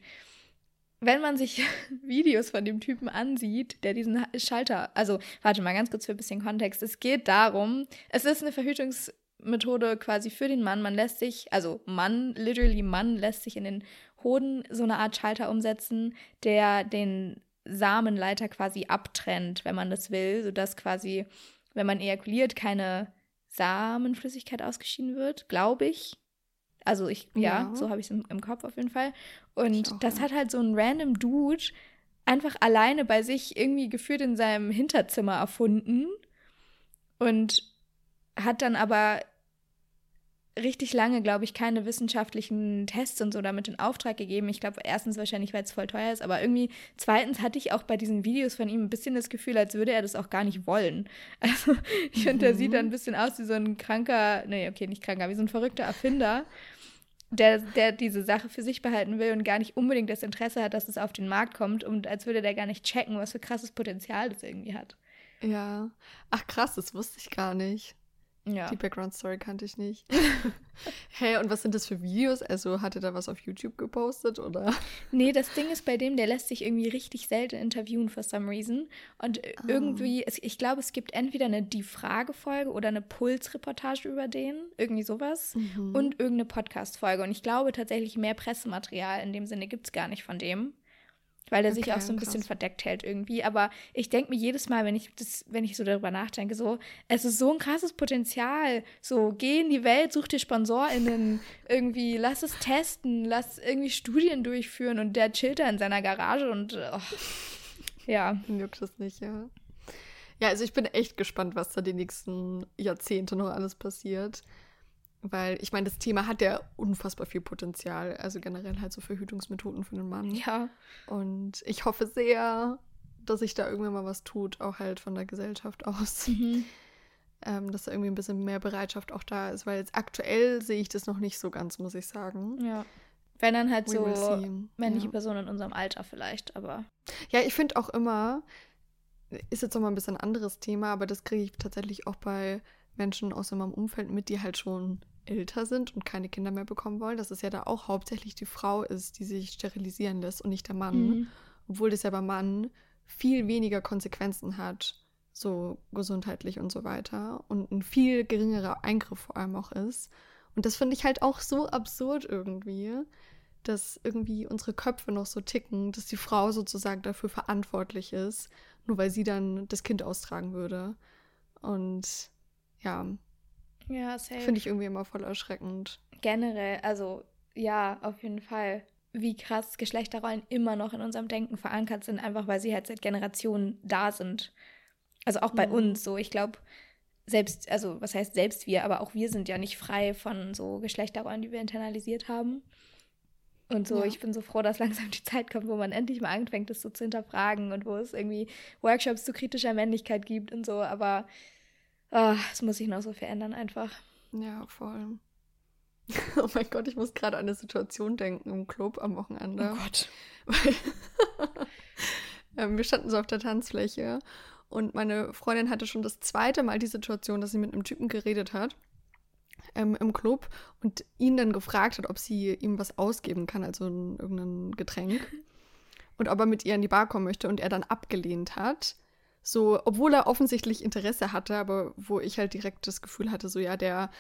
Wenn man sich Videos von dem Typen ansieht, der diesen Schalter, also warte mal ganz kurz für ein bisschen Kontext. Es geht darum, es ist eine Verhütungsmethode quasi für den Mann. Man lässt sich, also Mann, literally Mann lässt sich in den Hoden so eine Art Schalter umsetzen, der den Samenleiter quasi abtrennt, wenn man das will, sodass quasi, wenn man ejakuliert, keine Samenflüssigkeit ausgeschieden wird, glaube ich. Also ich, ja, ja so habe ich es im, im, Kopf auf jeden Fall. Und auch, das ja. hat halt so ein random Dude einfach alleine bei sich irgendwie geführt in seinem Hinterzimmer erfunden und hat dann aber richtig lange, glaube ich, keine wissenschaftlichen Tests und so damit in Auftrag gegeben. Ich glaube, erstens wahrscheinlich, weil es voll teuer ist, aber irgendwie zweitens hatte ich auch bei diesen Videos von ihm ein bisschen das Gefühl, als würde er das auch gar nicht wollen. Also ich finde, der sieht dann ein bisschen aus wie so ein kranker, nee, okay, nicht kranker, wie so ein verrückter Erfinder, der, der diese Sache für sich behalten will und gar nicht unbedingt das Interesse hat, dass es auf den Markt kommt und als würde der gar nicht checken, was für krasses Potenzial das irgendwie hat. Ja. Ach krass, das wusste ich gar nicht. Ja. Die Background-Story kannte ich nicht. Hä, und was sind das für Videos? Also hat er da was auf YouTube gepostet oder? Nee, das Ding ist bei dem, der lässt sich irgendwie richtig selten interviewen for some reason. Und Ah. irgendwie, es, ich glaube, es gibt entweder eine Die-Frage-Folge oder eine Puls-Reportage über den, irgendwie sowas. Mhm. Und irgendeine Podcast-Folge. Und ich glaube tatsächlich, mehr Pressematerial in dem Sinne gibt es gar nicht von dem. Weil er sich Okay, auch so ein bisschen krass. verdeckt hält irgendwie. Aber ich denke mir jedes Mal, wenn ich das, wenn ich so darüber nachdenke, so, es ist so ein krasses Potenzial. So, geh in die Welt, such dir SponsorInnen, irgendwie, lass es testen, lass irgendwie Studien durchführen und der chillt da in seiner Garage und oh, ja. Juckt das nicht, ja. Ja, also ich bin echt gespannt, was da die nächsten Jahrzehnte noch alles passiert. Weil ich meine, das Thema hat ja unfassbar viel Potenzial. Also generell halt so Verhütungsmethoden für den Mann. Ja. Und ich hoffe sehr, dass sich da irgendwann mal was tut, auch halt von der Gesellschaft aus. Mhm. Ähm, dass da irgendwie ein bisschen mehr Bereitschaft auch da ist. Weil jetzt aktuell sehe ich das noch nicht so ganz, muss ich sagen. Ja. Wenn dann halt We so männliche Ja. Personen in unserem Alter vielleicht, aber. Ja, ich finde auch immer, ist jetzt nochmal ein bisschen ein anderes Thema, aber das kriege ich tatsächlich auch bei Menschen aus meinem Umfeld mit, die halt schon älter sind und keine Kinder mehr bekommen wollen, dass es ja da auch hauptsächlich die Frau ist, die sich sterilisieren lässt und nicht der Mann. Mhm. Obwohl das ja beim Mann viel weniger Konsequenzen hat, so gesundheitlich und so weiter. Und ein viel geringerer Eingriff vor allem auch ist. Und das finde ich halt auch so absurd irgendwie, dass irgendwie unsere Köpfe noch so ticken, dass die Frau sozusagen dafür verantwortlich ist, nur weil sie dann das Kind austragen würde. Und ja, Ja, safe. finde ich irgendwie immer voll erschreckend. generell, also ja, auf jeden Fall, wie krass Geschlechterrollen immer noch in unserem Denken verankert sind, einfach weil sie halt seit Generationen da sind. Also auch bei Mhm. uns so. Ich glaube, selbst, also was heißt selbst wir, aber auch wir sind ja nicht frei von so Geschlechterrollen, die wir internalisiert haben. Und so, Ja. ich bin so froh, dass langsam die Zeit kommt, wo man endlich mal anfängt, das so zu hinterfragen und wo es irgendwie Workshops zu kritischer Männlichkeit gibt und so, aber ah, es muss sich noch so verändern einfach. Ja, voll. Oh mein Gott, ich muss gerade an eine Situation denken im Club am Wochenende. Gott. Weil ähm, wir standen so auf der Tanzfläche und meine Freundin hatte schon das zweite Mal die Situation, dass sie mit einem Typen geredet hat ähm, im Club und ihn dann gefragt hat, ob sie ihm was ausgeben kann, also ein, irgendein Getränk. Und ob er mit ihr in die Bar kommen möchte und er dann abgelehnt hat. So, obwohl er offensichtlich Interesse hatte, aber wo ich halt direkt das Gefühl hatte, so ja, der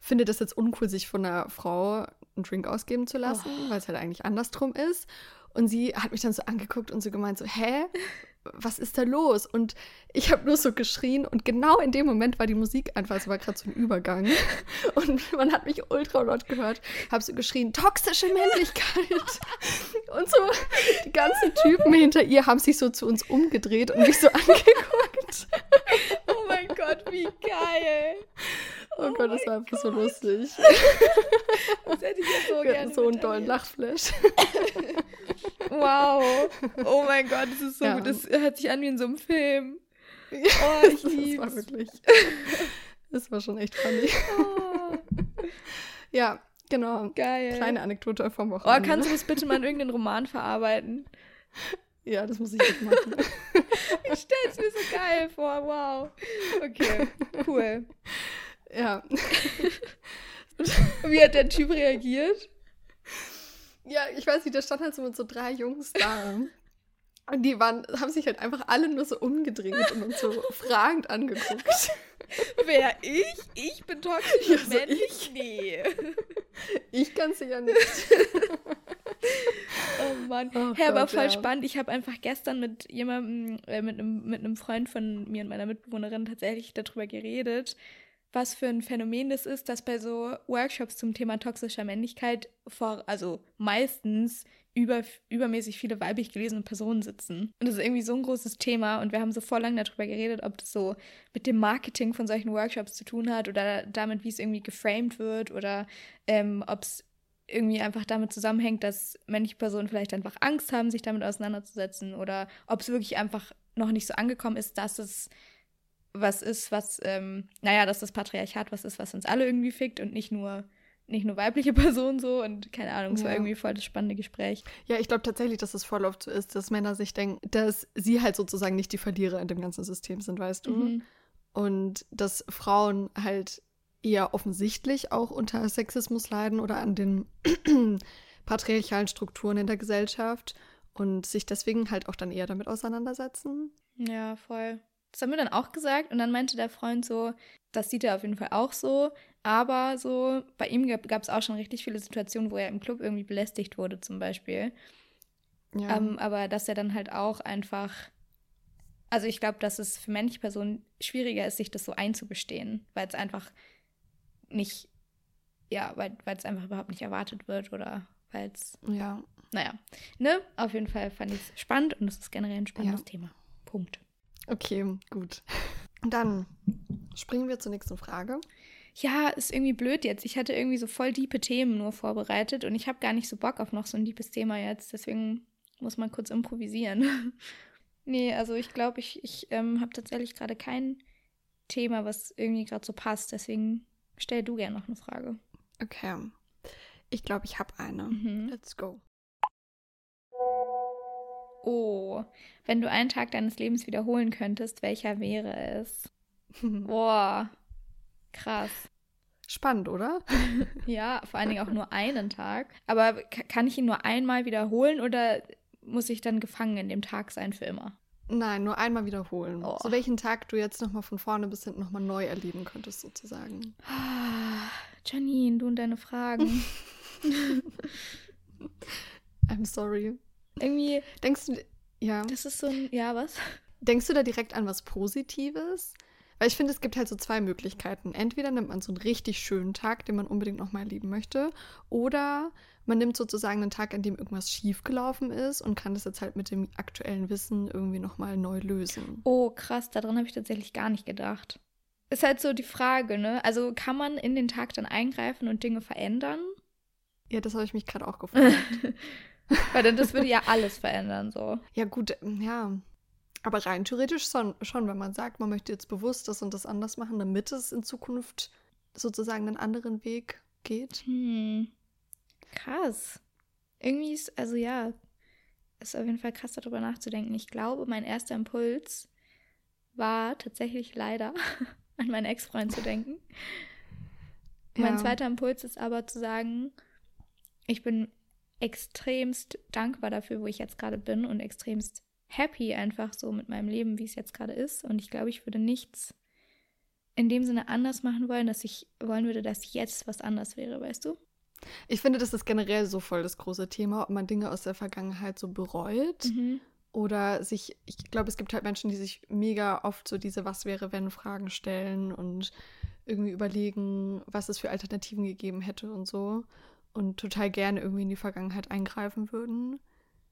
findet es jetzt uncool, sich von einer Frau einen Drink ausgeben zu lassen, weil es halt eigentlich andersrum ist. Und sie hat mich dann so angeguckt und so gemeint, so, hä? Was ist da los? Und ich habe nur so geschrien und genau in dem Moment war die Musik einfach, es war gerade so ein Übergang. Und man hat mich ultra laut gehört, habe so geschrien, toxische Männlichkeit. Und so die ganzen Typen hinter ihr haben sich so zu uns umgedreht und mich so angeguckt. Oh mein Gott, wie geil. Oh, Gott, das war einfach so lustig. Das hätte ich jetzt so Wir gerne. hatten so einen tollen. Lachflash. Wow. Oh mein Gott, das ist so Ja. gut. Das hört sich an wie in so einem Film. Ja, Oh, ich das lieb's. war wirklich. Das war schon echt funny. Oh, Ja, genau. geil. Kleine Anekdote vom oh, Wochenende. kannst du das bitte mal in irgendeinen Roman verarbeiten? Ja, das muss ich jetzt machen. Ich stell's mir so geil vor. Wow. Okay, cool. Ja. Wie hat der Typ reagiert? Ja, ich weiß nicht, da stand halt so mit so drei Jungs da. Und die waren, haben sich halt einfach alle nur so umgedreht und uns so fragend angeguckt. Wer ich? Ich bin toxisch Ja, so männlich? Nee. Ich kann sie ja nicht. Oh Mann. Oh Hä, aber voll ja. spannend. Ich habe einfach gestern mit jemandem, äh, mit einem mit einem Freund von mir und meiner Mitbewohnerin tatsächlich darüber geredet, was für ein Phänomen das ist, dass bei so Workshops zum Thema toxischer Männlichkeit vor, also meistens über, übermäßig viele weiblich gelesene Personen sitzen. Und das ist irgendwie so ein großes Thema und wir haben so voll lange darüber geredet, ob das so mit dem Marketing von solchen Workshops zu tun hat oder damit, wie es irgendwie geframed wird oder ähm, ob es irgendwie einfach damit zusammenhängt, dass männliche Personen vielleicht einfach Angst haben, sich damit auseinanderzusetzen oder ob es wirklich einfach noch nicht so angekommen ist, dass es was ist, was, ähm, naja, dass das Patriarchat was ist, was uns alle irgendwie fickt und nicht nur, nicht nur weibliche Personen so und keine Ahnung, es war Ja. irgendwie voll das spannende Gespräch. Ja, ich glaube tatsächlich, dass es voll oft so ist, dass Männer sich denken, dass sie halt sozusagen nicht die Verlierer in dem ganzen System sind, weißt du? Mhm. und dass Frauen halt eher offensichtlich auch unter Sexismus leiden oder an den patriarchalen Strukturen in der Gesellschaft und sich deswegen halt auch dann eher damit auseinandersetzen. Ja, voll. Das haben wir dann auch gesagt und dann meinte der Freund so, das sieht er auf jeden Fall auch so, aber so, bei ihm gab es auch schon richtig viele Situationen, wo er im Club irgendwie belästigt wurde zum Beispiel. Ja. Ähm, aber dass er dann halt auch einfach, also ich glaube, dass es für männliche Personen schwieriger ist, sich das so einzugestehen, weil es einfach nicht, ja, weil es einfach überhaupt nicht erwartet wird oder weil es, ja. naja, ne, auf jeden Fall fand ich es spannend und es ist generell ein spannendes ja. Thema. Punkt. Okay, gut. Dann springen wir zur nächsten Frage. Ja, ist irgendwie blöd jetzt. Ich hatte irgendwie so voll diepe Themen nur vorbereitet und ich habe gar nicht so Bock auf noch so ein deepes Thema jetzt. Deswegen muss man kurz improvisieren. nee, also ich glaube, ich, ich ähm, habe tatsächlich gerade kein Thema, was irgendwie gerade so passt. Deswegen stell du gerne noch eine Frage. Okay. Ich glaube, ich habe eine. Mhm. Let's go. Oh, wenn du einen Tag deines Lebens wiederholen könntest, welcher wäre es? Boah, krass. Spannend, oder? ja, vor allen Dingen auch nur einen Tag. Aber kann ich ihn nur einmal wiederholen oder muss ich dann gefangen in dem Tag sein für immer? Nein, nur einmal wiederholen. Oh. So welchen Tag du jetzt nochmal von vorne bis hinten nochmal neu erleben könntest, sozusagen. Janine, du und deine Fragen. I'm sorry. Irgendwie. Denkst du, ja. Das ist so ein, ja, was? Denkst du da direkt an was Positives? Weil ich finde, es gibt halt so zwei Möglichkeiten. Entweder nimmt man so einen richtig schönen Tag, den man unbedingt nochmal erleben möchte, oder man nimmt sozusagen einen Tag, an dem irgendwas schiefgelaufen ist und kann das jetzt halt mit dem aktuellen Wissen irgendwie nochmal neu lösen. Oh, krass, daran habe ich tatsächlich gar nicht gedacht. Ist halt so die Frage, ne? Also kann man in den Tag dann eingreifen und Dinge verändern? Ja, das habe ich mich gerade auch gefragt. Weil dann das würde ja alles verändern, so. Ja, gut, ja. Aber rein theoretisch schon, schon, wenn man sagt, man möchte jetzt bewusst das und das anders machen, damit es in Zukunft sozusagen einen anderen Weg geht. Hm. Krass. Irgendwie ist, also ja, ist auf jeden Fall krass darüber nachzudenken. Ich glaube, mein erster Impuls war tatsächlich leider an meinen Ex-Freund zu denken. Ja. Mein zweiter Impuls ist aber zu sagen, ich bin extremst dankbar dafür, wo ich jetzt gerade bin und extremst happy einfach so mit meinem Leben, wie es jetzt gerade ist. Und ich glaube, ich würde nichts in dem Sinne anders machen wollen, dass ich wollen würde, dass jetzt was anders wäre, weißt du? Ich finde, das ist generell so voll das große Thema, ob man Dinge aus der Vergangenheit so bereut mhm. oder sich, ich glaube, es gibt halt Menschen, die sich mega oft so diese Was wäre, wenn Fragen stellen und irgendwie überlegen, was es für Alternativen gegeben hätte und so und total gerne irgendwie in die Vergangenheit eingreifen würden.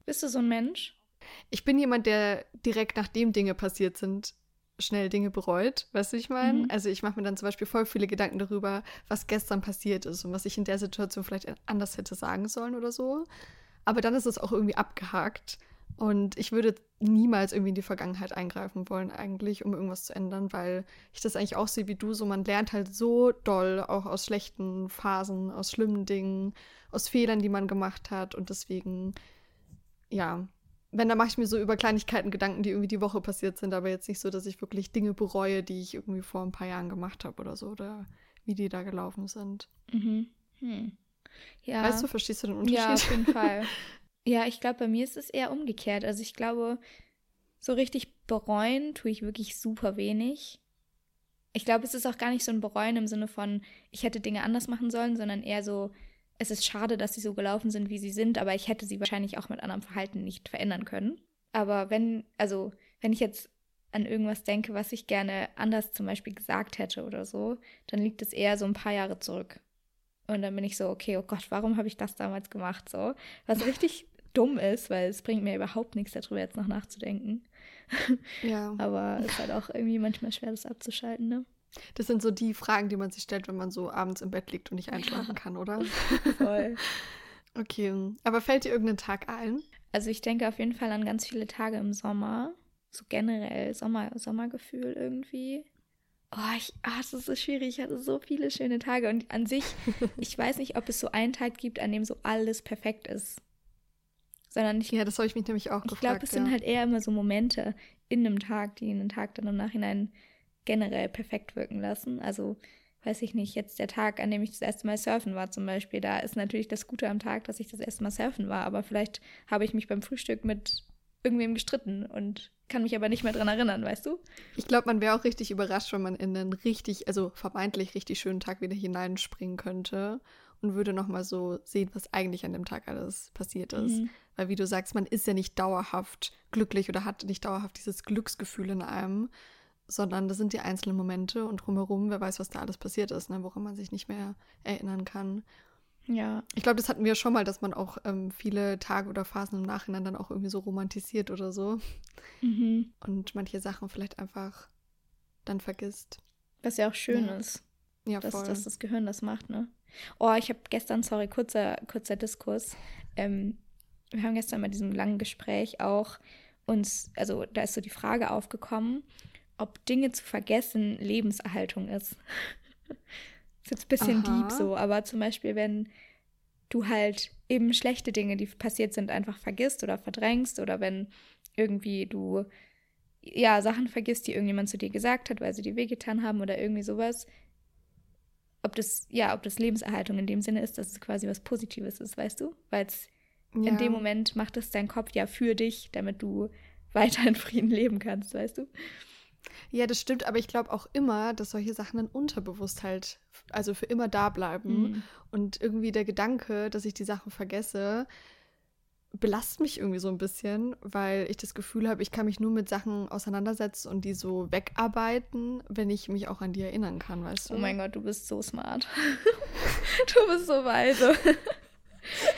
Bist du so ein Mensch? Ich bin jemand, der direkt nachdem Dinge passiert sind, schnell Dinge bereut, weißt du, ich meine? Mhm. Also ich mache mir dann zum Beispiel voll viele Gedanken darüber, was gestern passiert ist und was ich in der Situation vielleicht anders hätte sagen sollen oder so. Aber dann ist es auch irgendwie abgehakt. Und ich würde niemals irgendwie in die Vergangenheit eingreifen wollen, eigentlich, um irgendwas zu ändern, weil ich das eigentlich auch sehe wie du. So, man lernt halt so doll, auch aus schlechten Phasen, aus schlimmen Dingen, aus Fehlern, die man gemacht hat. Und deswegen, ja, wenn, da mache ich mir so über Kleinigkeiten Gedanken, die irgendwie die Woche passiert sind, aber jetzt nicht so, dass ich wirklich Dinge bereue, die ich irgendwie vor ein paar Jahren gemacht habe oder so, oder wie die da gelaufen sind. Mhm. Hm. Ja. Weißt du, verstehst du den Unterschied? Ja, auf jeden Fall. Ja, ich glaube, bei mir ist es eher umgekehrt. Also ich glaube, so richtig bereuen tue ich wirklich super wenig. Ich glaube, es ist auch gar nicht so ein Bereuen im Sinne von, ich hätte Dinge anders machen sollen, sondern eher so, es ist schade, dass sie so gelaufen sind, wie sie sind, aber ich hätte sie wahrscheinlich auch mit anderem Verhalten nicht verändern können. Aber wenn, also, wenn ich jetzt an irgendwas denke, was ich gerne anders zum Beispiel gesagt hätte oder so, dann liegt es eher so ein paar Jahre zurück. Und dann bin ich so, okay, oh Gott, warum habe ich das damals gemacht? So, was richtig dumm ist, weil es bringt mir überhaupt nichts darüber jetzt noch nachzudenken. Ja. Aber es ist halt auch irgendwie manchmal schwer, das abzuschalten, ne? Das sind so die Fragen, die man sich stellt, wenn man so abends im Bett liegt und nicht einschlafen ja. kann, oder? Voll. okay. Aber fällt dir irgendein Tag ein? Also ich denke auf jeden Fall an ganz viele Tage im Sommer. So generell Sommer, Sommergefühl irgendwie. Oh, ich, ah, es ist so schwierig. Ich hatte so viele schöne Tage. Und an sich, ich weiß nicht, ob es so einen Tag gibt, an dem so alles perfekt ist. Sondern ich, ja, das habe ich mich nämlich auch ich gefragt. Ich glaube, es ja. sind halt eher immer so Momente in einem Tag, die einen Tag dann im Nachhinein generell perfekt wirken lassen. Also, weiß ich nicht, jetzt der Tag, an dem ich das erste Mal surfen war zum Beispiel, da ist natürlich das Gute am Tag, dass ich das erste Mal surfen war, aber vielleicht habe ich mich beim Frühstück mit irgendwem gestritten und kann mich aber nicht mehr dran erinnern, weißt du? Ich glaube, man wäre auch richtig überrascht, wenn man in einen richtig, also vermeintlich richtig schönen Tag wieder hineinspringen könnte und würde nochmal so sehen, was eigentlich an dem Tag alles passiert ist. Mhm. Weil wie du sagst, man ist ja nicht dauerhaft glücklich oder hat nicht dauerhaft dieses Glücksgefühl in einem, sondern das sind die einzelnen Momente und drumherum, wer weiß, was da alles passiert ist, ne, woran man sich nicht mehr erinnern kann. Ja. Ich glaube, das hatten wir schon mal, dass man auch ähm, viele Tage oder Phasen im Nachhinein dann auch irgendwie so romantisiert oder so. Mhm. Und manche Sachen vielleicht einfach dann vergisst. Was ja auch schön ja. ist. Ja, dass, voll. dass das Gehirn das macht, ne? Oh, ich habe gestern, sorry, kurzer, kurzer Diskurs. Ähm, wir haben gestern bei diesem langen Gespräch auch uns, also da ist so die Frage aufgekommen, ob Dinge zu vergessen Lebenserhaltung ist. ist jetzt ein bisschen Aha. deep so, aber zum Beispiel, wenn du halt eben schlechte Dinge, die passiert sind, einfach vergisst oder verdrängst oder wenn irgendwie du ja Sachen vergisst, die irgendjemand zu dir gesagt hat, weil sie dir wehgetan haben oder irgendwie sowas. Ob das, ja, ob das Lebenserhaltung in dem Sinne ist, dass es quasi was Positives ist, weißt du? Weil es ja. in dem Moment macht es dein Kopf ja für dich, damit du weiter in Frieden leben kannst, weißt du? Ja, das stimmt, aber ich glaube auch immer, dass solche Sachen dann unterbewusst halt, also für immer da bleiben. Mhm. Und irgendwie der Gedanke, dass ich die Sachen vergesse, belastet mich irgendwie so ein bisschen, weil ich das Gefühl habe, ich kann mich nur mit Sachen auseinandersetzen und die so wegarbeiten, wenn ich mich auch an die erinnern kann, weißt du? Oh mein Gott, du bist so smart. du bist so weise.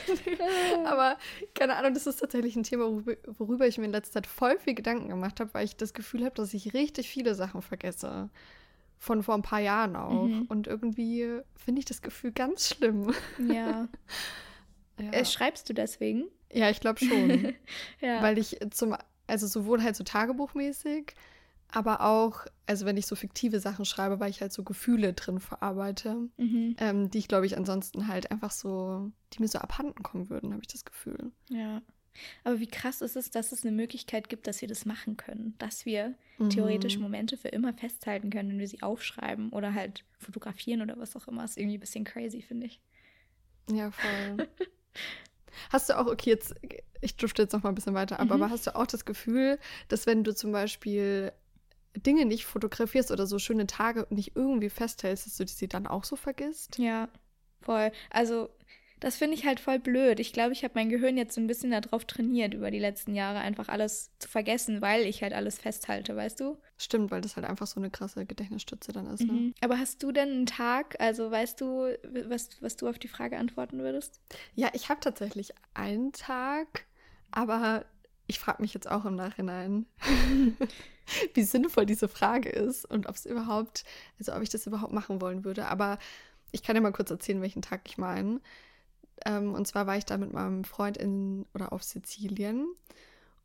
Aber keine Ahnung, das ist tatsächlich ein Thema, worüber ich mir in letzter Zeit voll viel Gedanken gemacht habe, weil ich das Gefühl habe, dass ich richtig viele Sachen vergesse. Von vor ein paar Jahren auch. Mhm. Und irgendwie finde ich das Gefühl ganz schlimm. Ja. ja. Äh, schreibst du deswegen? Ja, ich glaube schon. ja. Weil ich zum, also sowohl halt so tagebuchmäßig, aber auch, also wenn ich so fiktive Sachen schreibe, weil ich halt so Gefühle drin verarbeite, mhm. ähm, die ich, glaube ich, ansonsten halt einfach so, die mir so abhanden kommen würden, habe ich das Gefühl. Ja. Aber wie krass ist es, dass es eine Möglichkeit gibt, dass wir das machen können, dass wir mhm. theoretisch Momente für immer festhalten können, wenn wir sie aufschreiben oder halt fotografieren oder was auch immer. Ist irgendwie ein bisschen crazy, finde ich. Ja, voll. Hast du auch, okay, jetzt, ich drifte jetzt noch mal ein bisschen weiter ab, mhm. aber hast du auch das Gefühl, dass wenn du zum Beispiel Dinge nicht fotografierst oder so schöne Tage nicht irgendwie festhältst, dass du sie dann auch so vergisst? Ja, voll. Also das finde ich halt voll blöd. Ich glaube, ich habe mein Gehirn jetzt so ein bisschen darauf trainiert, über die letzten Jahre einfach alles zu vergessen, weil ich halt alles festhalte, weißt du? Stimmt, weil das halt einfach so eine krasse Gedächtnisstütze dann ist. Ne? Mhm. Aber hast du denn einen Tag, also weißt du, was, was du auf die Frage antworten würdest? Ja, ich habe tatsächlich einen Tag, aber ich frage mich jetzt auch im Nachhinein, wie sinnvoll diese Frage ist und ob es überhaupt, also ob ich das überhaupt machen wollen würde. Aber ich kann dir mal kurz erzählen, welchen Tag ich meine. Ähm, und zwar war ich da mit meinem Freund in oder auf Sizilien.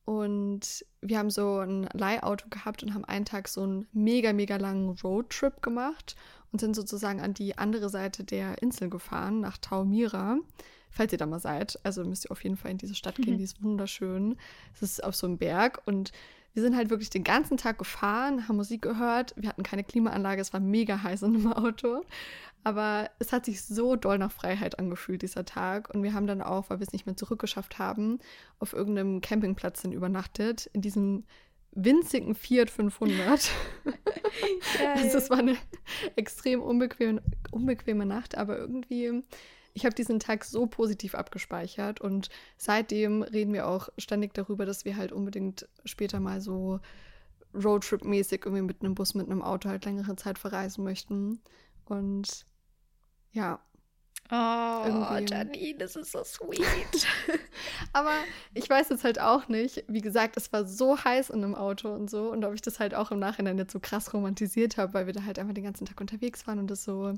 Und wir haben so ein Leihauto gehabt und haben einen Tag so einen mega, mega langen Roadtrip gemacht und sind sozusagen an die andere Seite der Insel gefahren, nach Taumira falls ihr da mal seid. Also müsst ihr auf jeden Fall in diese Stadt gehen, mhm. die ist wunderschön. Es ist auf so einem Berg und wir sind halt wirklich den ganzen Tag gefahren, haben Musik gehört. Wir hatten keine Klimaanlage, es war mega heiß in dem Auto. Aber es hat sich so doll nach Freiheit angefühlt, dieser Tag. Und wir haben dann auch, weil wir es nicht mehr zurückgeschafft haben, auf irgendeinem Campingplatz dann übernachtet, in diesem winzigen Fiat 500. also es war eine extrem unbequeme, unbequeme Nacht, aber irgendwie ich habe diesen Tag so positiv abgespeichert und seitdem reden wir auch ständig darüber, dass wir halt unbedingt später mal so Roadtrip-mäßig irgendwie mit einem Bus, mit einem Auto halt längere Zeit verreisen möchten. Und ja. Oh, Janine, das ist so sweet. Aber ich weiß jetzt halt auch nicht, wie gesagt, es war so heiß in einem Auto und so und ob ich das halt auch im Nachhinein jetzt so krass romantisiert habe, weil wir da halt einfach den ganzen Tag unterwegs waren und das so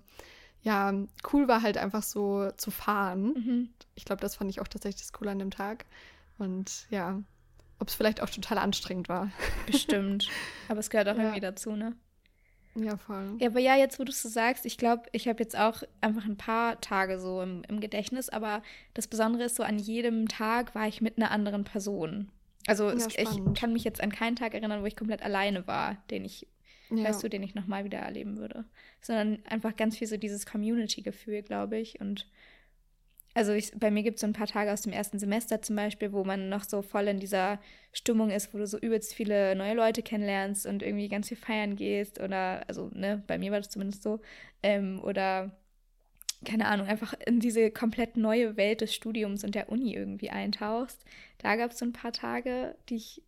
ja, cool war halt einfach so zu fahren. Mhm. Ich glaube, das fand ich auch tatsächlich das Coole an dem Tag. Und ja, ob es vielleicht auch total anstrengend war. Bestimmt. Aber es gehört auch ja. irgendwie dazu, ne? Ja, voll. Ja, aber ja, jetzt, wo du es so sagst, ich glaube, ich habe jetzt auch einfach ein paar Tage so im, im Gedächtnis, aber das Besondere ist so, an jedem Tag war ich mit einer anderen Person. Also ja, es, ich kann mich jetzt an keinen Tag erinnern, wo ich komplett alleine war, den ich ja. weißt du, den ich nochmal wieder erleben würde. Sondern einfach ganz viel so dieses Community-Gefühl, glaube ich. Und also ich, bei mir gibt es so ein paar Tage aus dem ersten Semester zum Beispiel, wo man noch so voll in dieser Stimmung ist, wo du so übelst viele neue Leute kennenlernst und irgendwie ganz viel feiern gehst oder, also, ne, bei mir war das zumindest so. Ähm, oder, keine Ahnung, einfach in diese komplett neue Welt des Studiums und der Uni irgendwie eintauchst. Da gab es so ein paar Tage, die ich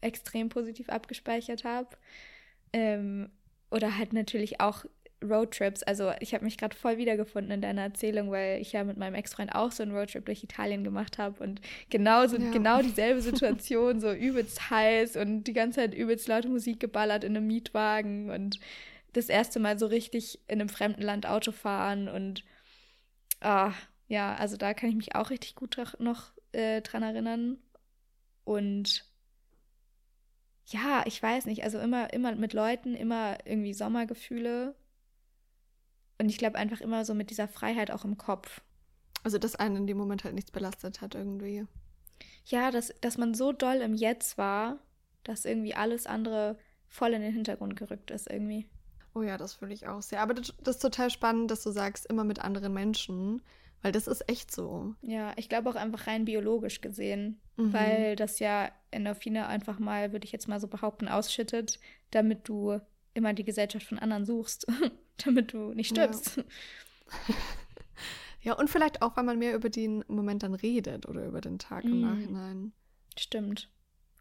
extrem positiv abgespeichert habe. Ähm, oder halt natürlich auch Roadtrips. Also ich habe mich gerade voll wiedergefunden in deiner Erzählung, weil ich ja mit meinem Ex-Freund auch so einen Roadtrip durch Italien gemacht habe und genau, so, ja. genau dieselbe Situation, so übelst heiß und die ganze Zeit übelst laute Musik geballert in einem Mietwagen und das erste Mal so richtig in einem fremden Land Auto fahren und ah, ja, also da kann ich mich auch richtig gut noch äh, dran erinnern. Und ja, ich weiß nicht, also immer, immer mit Leuten, immer irgendwie Sommergefühle und ich glaube einfach immer so mit dieser Freiheit auch im Kopf. Also, dass einen in dem Moment halt nichts belastet hat irgendwie. Ja, dass, dass man so doll im Jetzt war, dass irgendwie alles andere voll in den Hintergrund gerückt ist irgendwie. Oh ja, das fühle ich auch sehr. Aber das, das, ist total spannend, dass du sagst, immer mit anderen Menschen, weil das ist echt so. Ja, ich glaube auch einfach rein biologisch gesehen, mhm. weil das ja Endorphine einfach mal, würde ich jetzt mal so behaupten, ausschüttet, damit du immer die Gesellschaft von anderen suchst. damit du nicht stirbst. Ja. ja, und vielleicht auch, weil man mehr über den Moment dann redet oder über den Tag im mm. Nachhinein. Stimmt.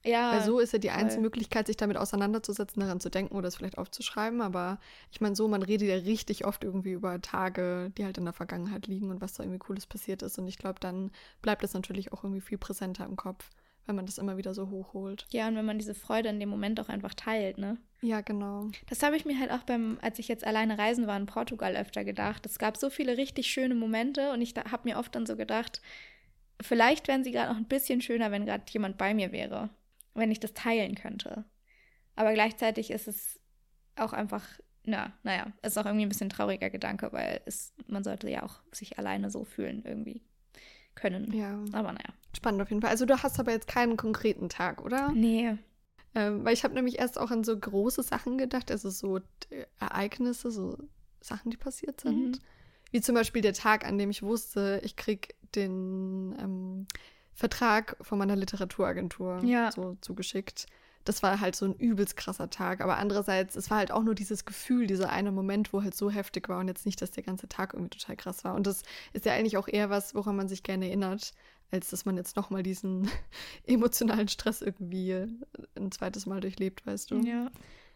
Ja. Weil so ist ja die voll. einzige Möglichkeit, sich damit auseinanderzusetzen, daran zu denken oder es vielleicht aufzuschreiben. Aber ich meine, so, man redet ja richtig oft irgendwie über Tage, die halt in der Vergangenheit liegen und was da irgendwie Cooles passiert ist. Und ich glaube, dann bleibt es natürlich auch irgendwie viel präsenter im Kopf wenn man das immer wieder so hochholt. Ja, und wenn man diese Freude in dem Moment auch einfach teilt, ne? Ja, genau. Das habe ich mir halt auch beim, als ich jetzt alleine reisen war in Portugal öfter gedacht. Es gab so viele richtig schöne Momente und ich habe mir oft dann so gedacht, vielleicht wären sie gerade noch ein bisschen schöner, wenn gerade jemand bei mir wäre, wenn ich das teilen könnte. Aber gleichzeitig ist es auch einfach, na, naja, es ist auch irgendwie ein bisschen ein trauriger Gedanke, weil es, man sollte ja auch sich alleine so fühlen irgendwie können. Ja. Aber naja. Spannend auf jeden Fall. Also du hast aber jetzt keinen konkreten Tag, oder? Nee. Ähm, weil ich habe nämlich erst auch an so große Sachen gedacht, also so Ereignisse, so Sachen, die passiert sind. Mhm. Wie zum Beispiel der Tag, an dem ich wusste, ich krieg den ähm, Vertrag von meiner Literaturagentur ja. so zugeschickt das war halt so ein übelst krasser Tag. Aber andererseits, es war halt auch nur dieses Gefühl, dieser eine Moment, wo halt so heftig war und jetzt nicht, dass der ganze Tag irgendwie total krass war. Und das ist ja eigentlich auch eher was, woran man sich gerne erinnert, als dass man jetzt nochmal diesen emotionalen Stress irgendwie ein zweites Mal durchlebt, weißt du? Ja.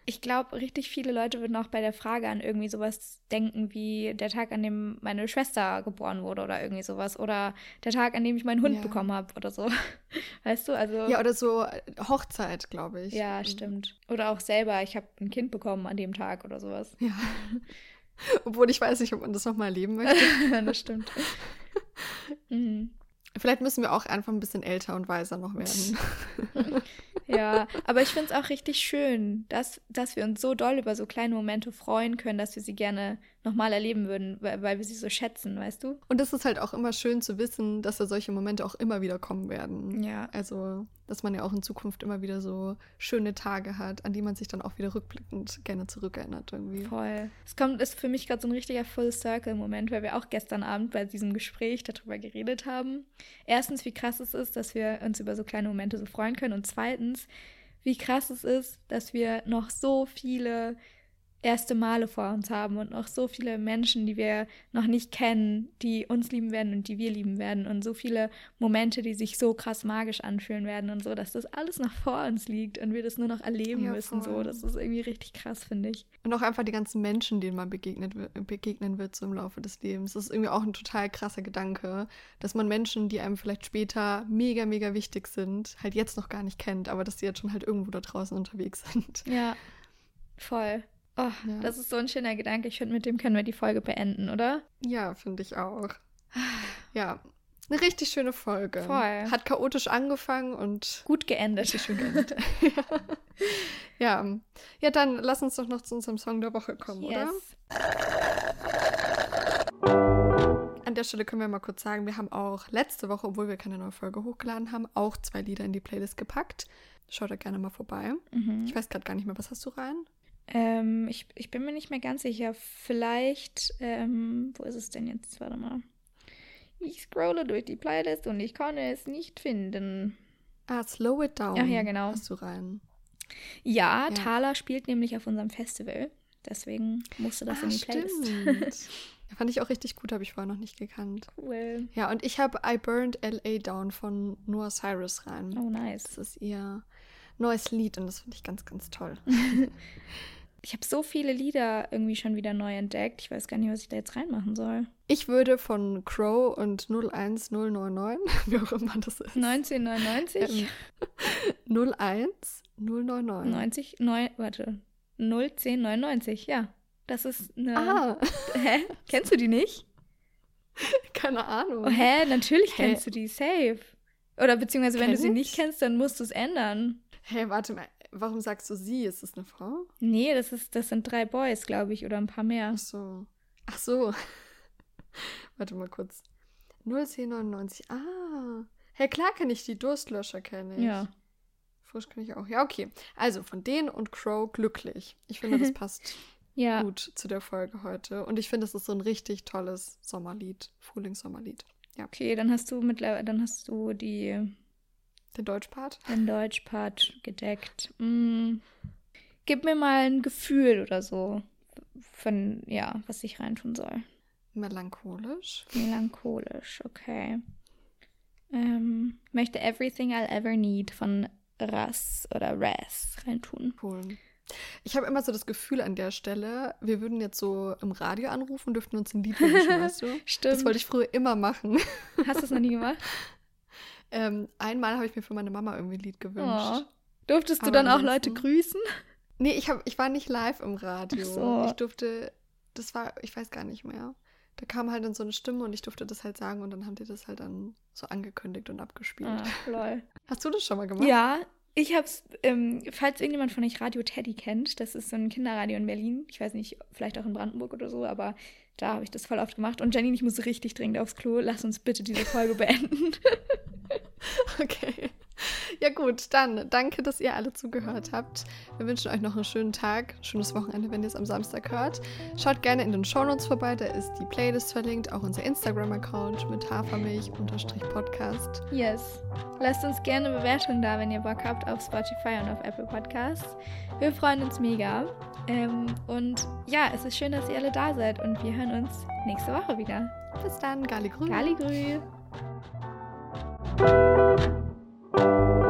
Ich glaube, richtig viele Leute würden auch bei der Frage an irgendwie sowas denken wie der Tag, an dem meine Schwester geboren wurde oder irgendwie sowas. Oder der Tag, an dem ich meinen Hund ja. bekommen habe oder so. Weißt du, also. Ja, oder so Hochzeit, glaube ich. Ja, mhm. stimmt. Oder auch selber, ich habe ein Kind bekommen an dem Tag oder sowas. Ja. Obwohl ich weiß nicht, ob man das nochmal erleben möchte. das stimmt. mhm. Vielleicht müssen wir auch einfach ein bisschen älter und weiser noch werden. ja, aber ich finde es auch richtig schön, dass, dass wir uns so doll über so kleine Momente freuen können, dass wir sie gerne nochmal erleben würden, weil, weil wir sie so schätzen, weißt du? Und es ist halt auch immer schön zu wissen, dass da solche Momente auch immer wieder kommen werden. Ja. Also, dass man ja auch in Zukunft immer wieder so schöne Tage hat, an die man sich dann auch wieder rückblickend gerne zurückerinnert irgendwie. Voll. Es kommt, ist für mich gerade so ein richtiger Full-Circle-Moment, weil wir auch gestern Abend bei diesem Gespräch darüber geredet haben. Erstens, wie krass es ist, dass wir uns über so kleine Momente so freuen können. Und zweitens, wie krass es ist, dass wir noch so viele erste Male vor uns haben und noch so viele Menschen, die wir noch nicht kennen, die uns lieben werden und die wir lieben werden und so viele Momente, die sich so krass magisch anfühlen werden und so, dass das alles noch vor uns liegt und wir das nur noch erleben ja, müssen. So, das ist irgendwie richtig krass, finde ich. Und auch einfach die ganzen Menschen, denen man begegnet, begegnen wird so im Laufe des Lebens. Das ist irgendwie auch ein total krasser Gedanke, dass man Menschen, die einem vielleicht später mega, mega wichtig sind, halt jetzt noch gar nicht kennt, aber dass sie jetzt schon halt irgendwo da draußen unterwegs sind. Ja, voll. Oh, ja. das ist so ein schöner Gedanke. Ich finde, mit dem können wir die Folge beenden, oder? Ja, finde ich auch. Ja, eine richtig schöne Folge. Voll. Hat chaotisch angefangen und gut geendet. Richtig schön geendet. ja. ja. Ja, dann lass uns doch noch zu unserem Song der Woche kommen, yes. oder? An der Stelle können wir mal kurz sagen, wir haben auch letzte Woche, obwohl wir keine neue Folge hochgeladen haben, auch zwei Lieder in die Playlist gepackt. Schaut da gerne mal vorbei. Mhm. Ich weiß gerade gar nicht mehr, was hast du rein? Ähm, ich, ich bin mir nicht mehr ganz sicher. Vielleicht, ähm, wo ist es denn jetzt? Warte mal. Ich scrolle durch die Playlist und ich kann es nicht finden. Ah, Slow It Down. Ach ja, genau. Hast du rein. Ja, Ja. Thaler spielt nämlich auf unserem Festival. Deswegen musste das ah, in die Playlist. stimmt. Fand ich auch richtig gut, habe ich vorher noch nicht gekannt. cool. Ja, und ich habe I Burned L.A. Down von Noah Cyrus rein. Oh, nice. Das ist ihr neues Lied und das finde ich ganz, ganz toll. Ich habe so viele Lieder irgendwie schon wieder neu entdeckt. Ich weiß gar nicht, was ich da jetzt reinmachen soll. Ich würde von Crow und 01099, wie auch immer das ist. 1999? Ähm, 01099. 90, 9, warte. 01099, ja. Das ist eine. Ah, Hä? Kennst du die nicht? keine Ahnung. Oh, hä? Natürlich Hä? kennst du die. Safe. Oder beziehungsweise, wenn Kenn du sie ich? nicht kennst, dann musst du es ändern. Hä, warte mal. Warum sagst du sie? Ist das eine Frau? Nee, das, ist, das sind drei Boys, glaube ich, oder ein paar mehr. Ach so. Ach so. warte mal kurz. 01099. Ah. Hä, klar kenne ich die. Durstlöscher kenne ich. Ja. Frisch kenne ich auch. Ja, okay. Also von denen und Crow glücklich. Ich finde, das passt Ja. gut zu der Folge heute. Und ich finde, es ist so ein richtig tolles Sommerlied. Frühlingssommerlied. Okay, dann hast du mittlerweile, dann hast du die, Den Deutschpart? den Deutschpart gedeckt. Mm. Gib mir mal ein Gefühl oder so. Von, ja, was ich reintun soll. Melancholisch. Melancholisch, okay. Ähm, möchte Everything I'll Ever Need von Ras oder Ras reintun. Cool. Ich habe immer so das Gefühl an der Stelle, wir würden jetzt so im Radio anrufen und dürften uns ein Lied wünschen, weißt du? Stimmt. Das wollte ich früher immer machen. Hast du es noch nie gemacht? Ähm, einmal habe ich mir für meine Mama irgendwie ein Lied gewünscht. Oh. Durftest du Aber dann auch Leute grüßen? Nee, ich, hab, ich war nicht live im Radio. So. Ich durfte, das war, ich weiß gar nicht mehr. Da kam halt dann so eine Stimme und ich durfte das halt sagen und dann haben die das halt dann so angekündigt und abgespielt. Ah, lol. Hast du das schon mal gemacht? Ja, ich hab's, ähm, falls irgendjemand von euch Radio Teddy kennt, das ist so ein Kinderradio in Berlin. Ich weiß nicht, vielleicht auch in Brandenburg oder so, aber da habe ich das voll oft gemacht. Und Janine, ich muss richtig dringend aufs Klo. Lass uns bitte diese Folge beenden. Okay. Ja gut, dann danke, dass ihr alle zugehört habt. Wir wünschen euch noch einen schönen Tag, schönes Wochenende, wenn ihr es am Samstag hört. Schaut gerne in den Shownotes vorbei, da ist die Playlist verlinkt, auch unser Instagram-Account mit Hafermilch-Podcast. yes. Lasst uns gerne Bewertungen da, wenn ihr Bock habt, auf Spotify und auf Apple Podcasts. Wir freuen uns mega. Ähm, und ja, es ist schön, dass ihr alle da seid und wir hören uns nächste Woche wieder. Bis dann, Gali Grün. Gali Grü. Thank you.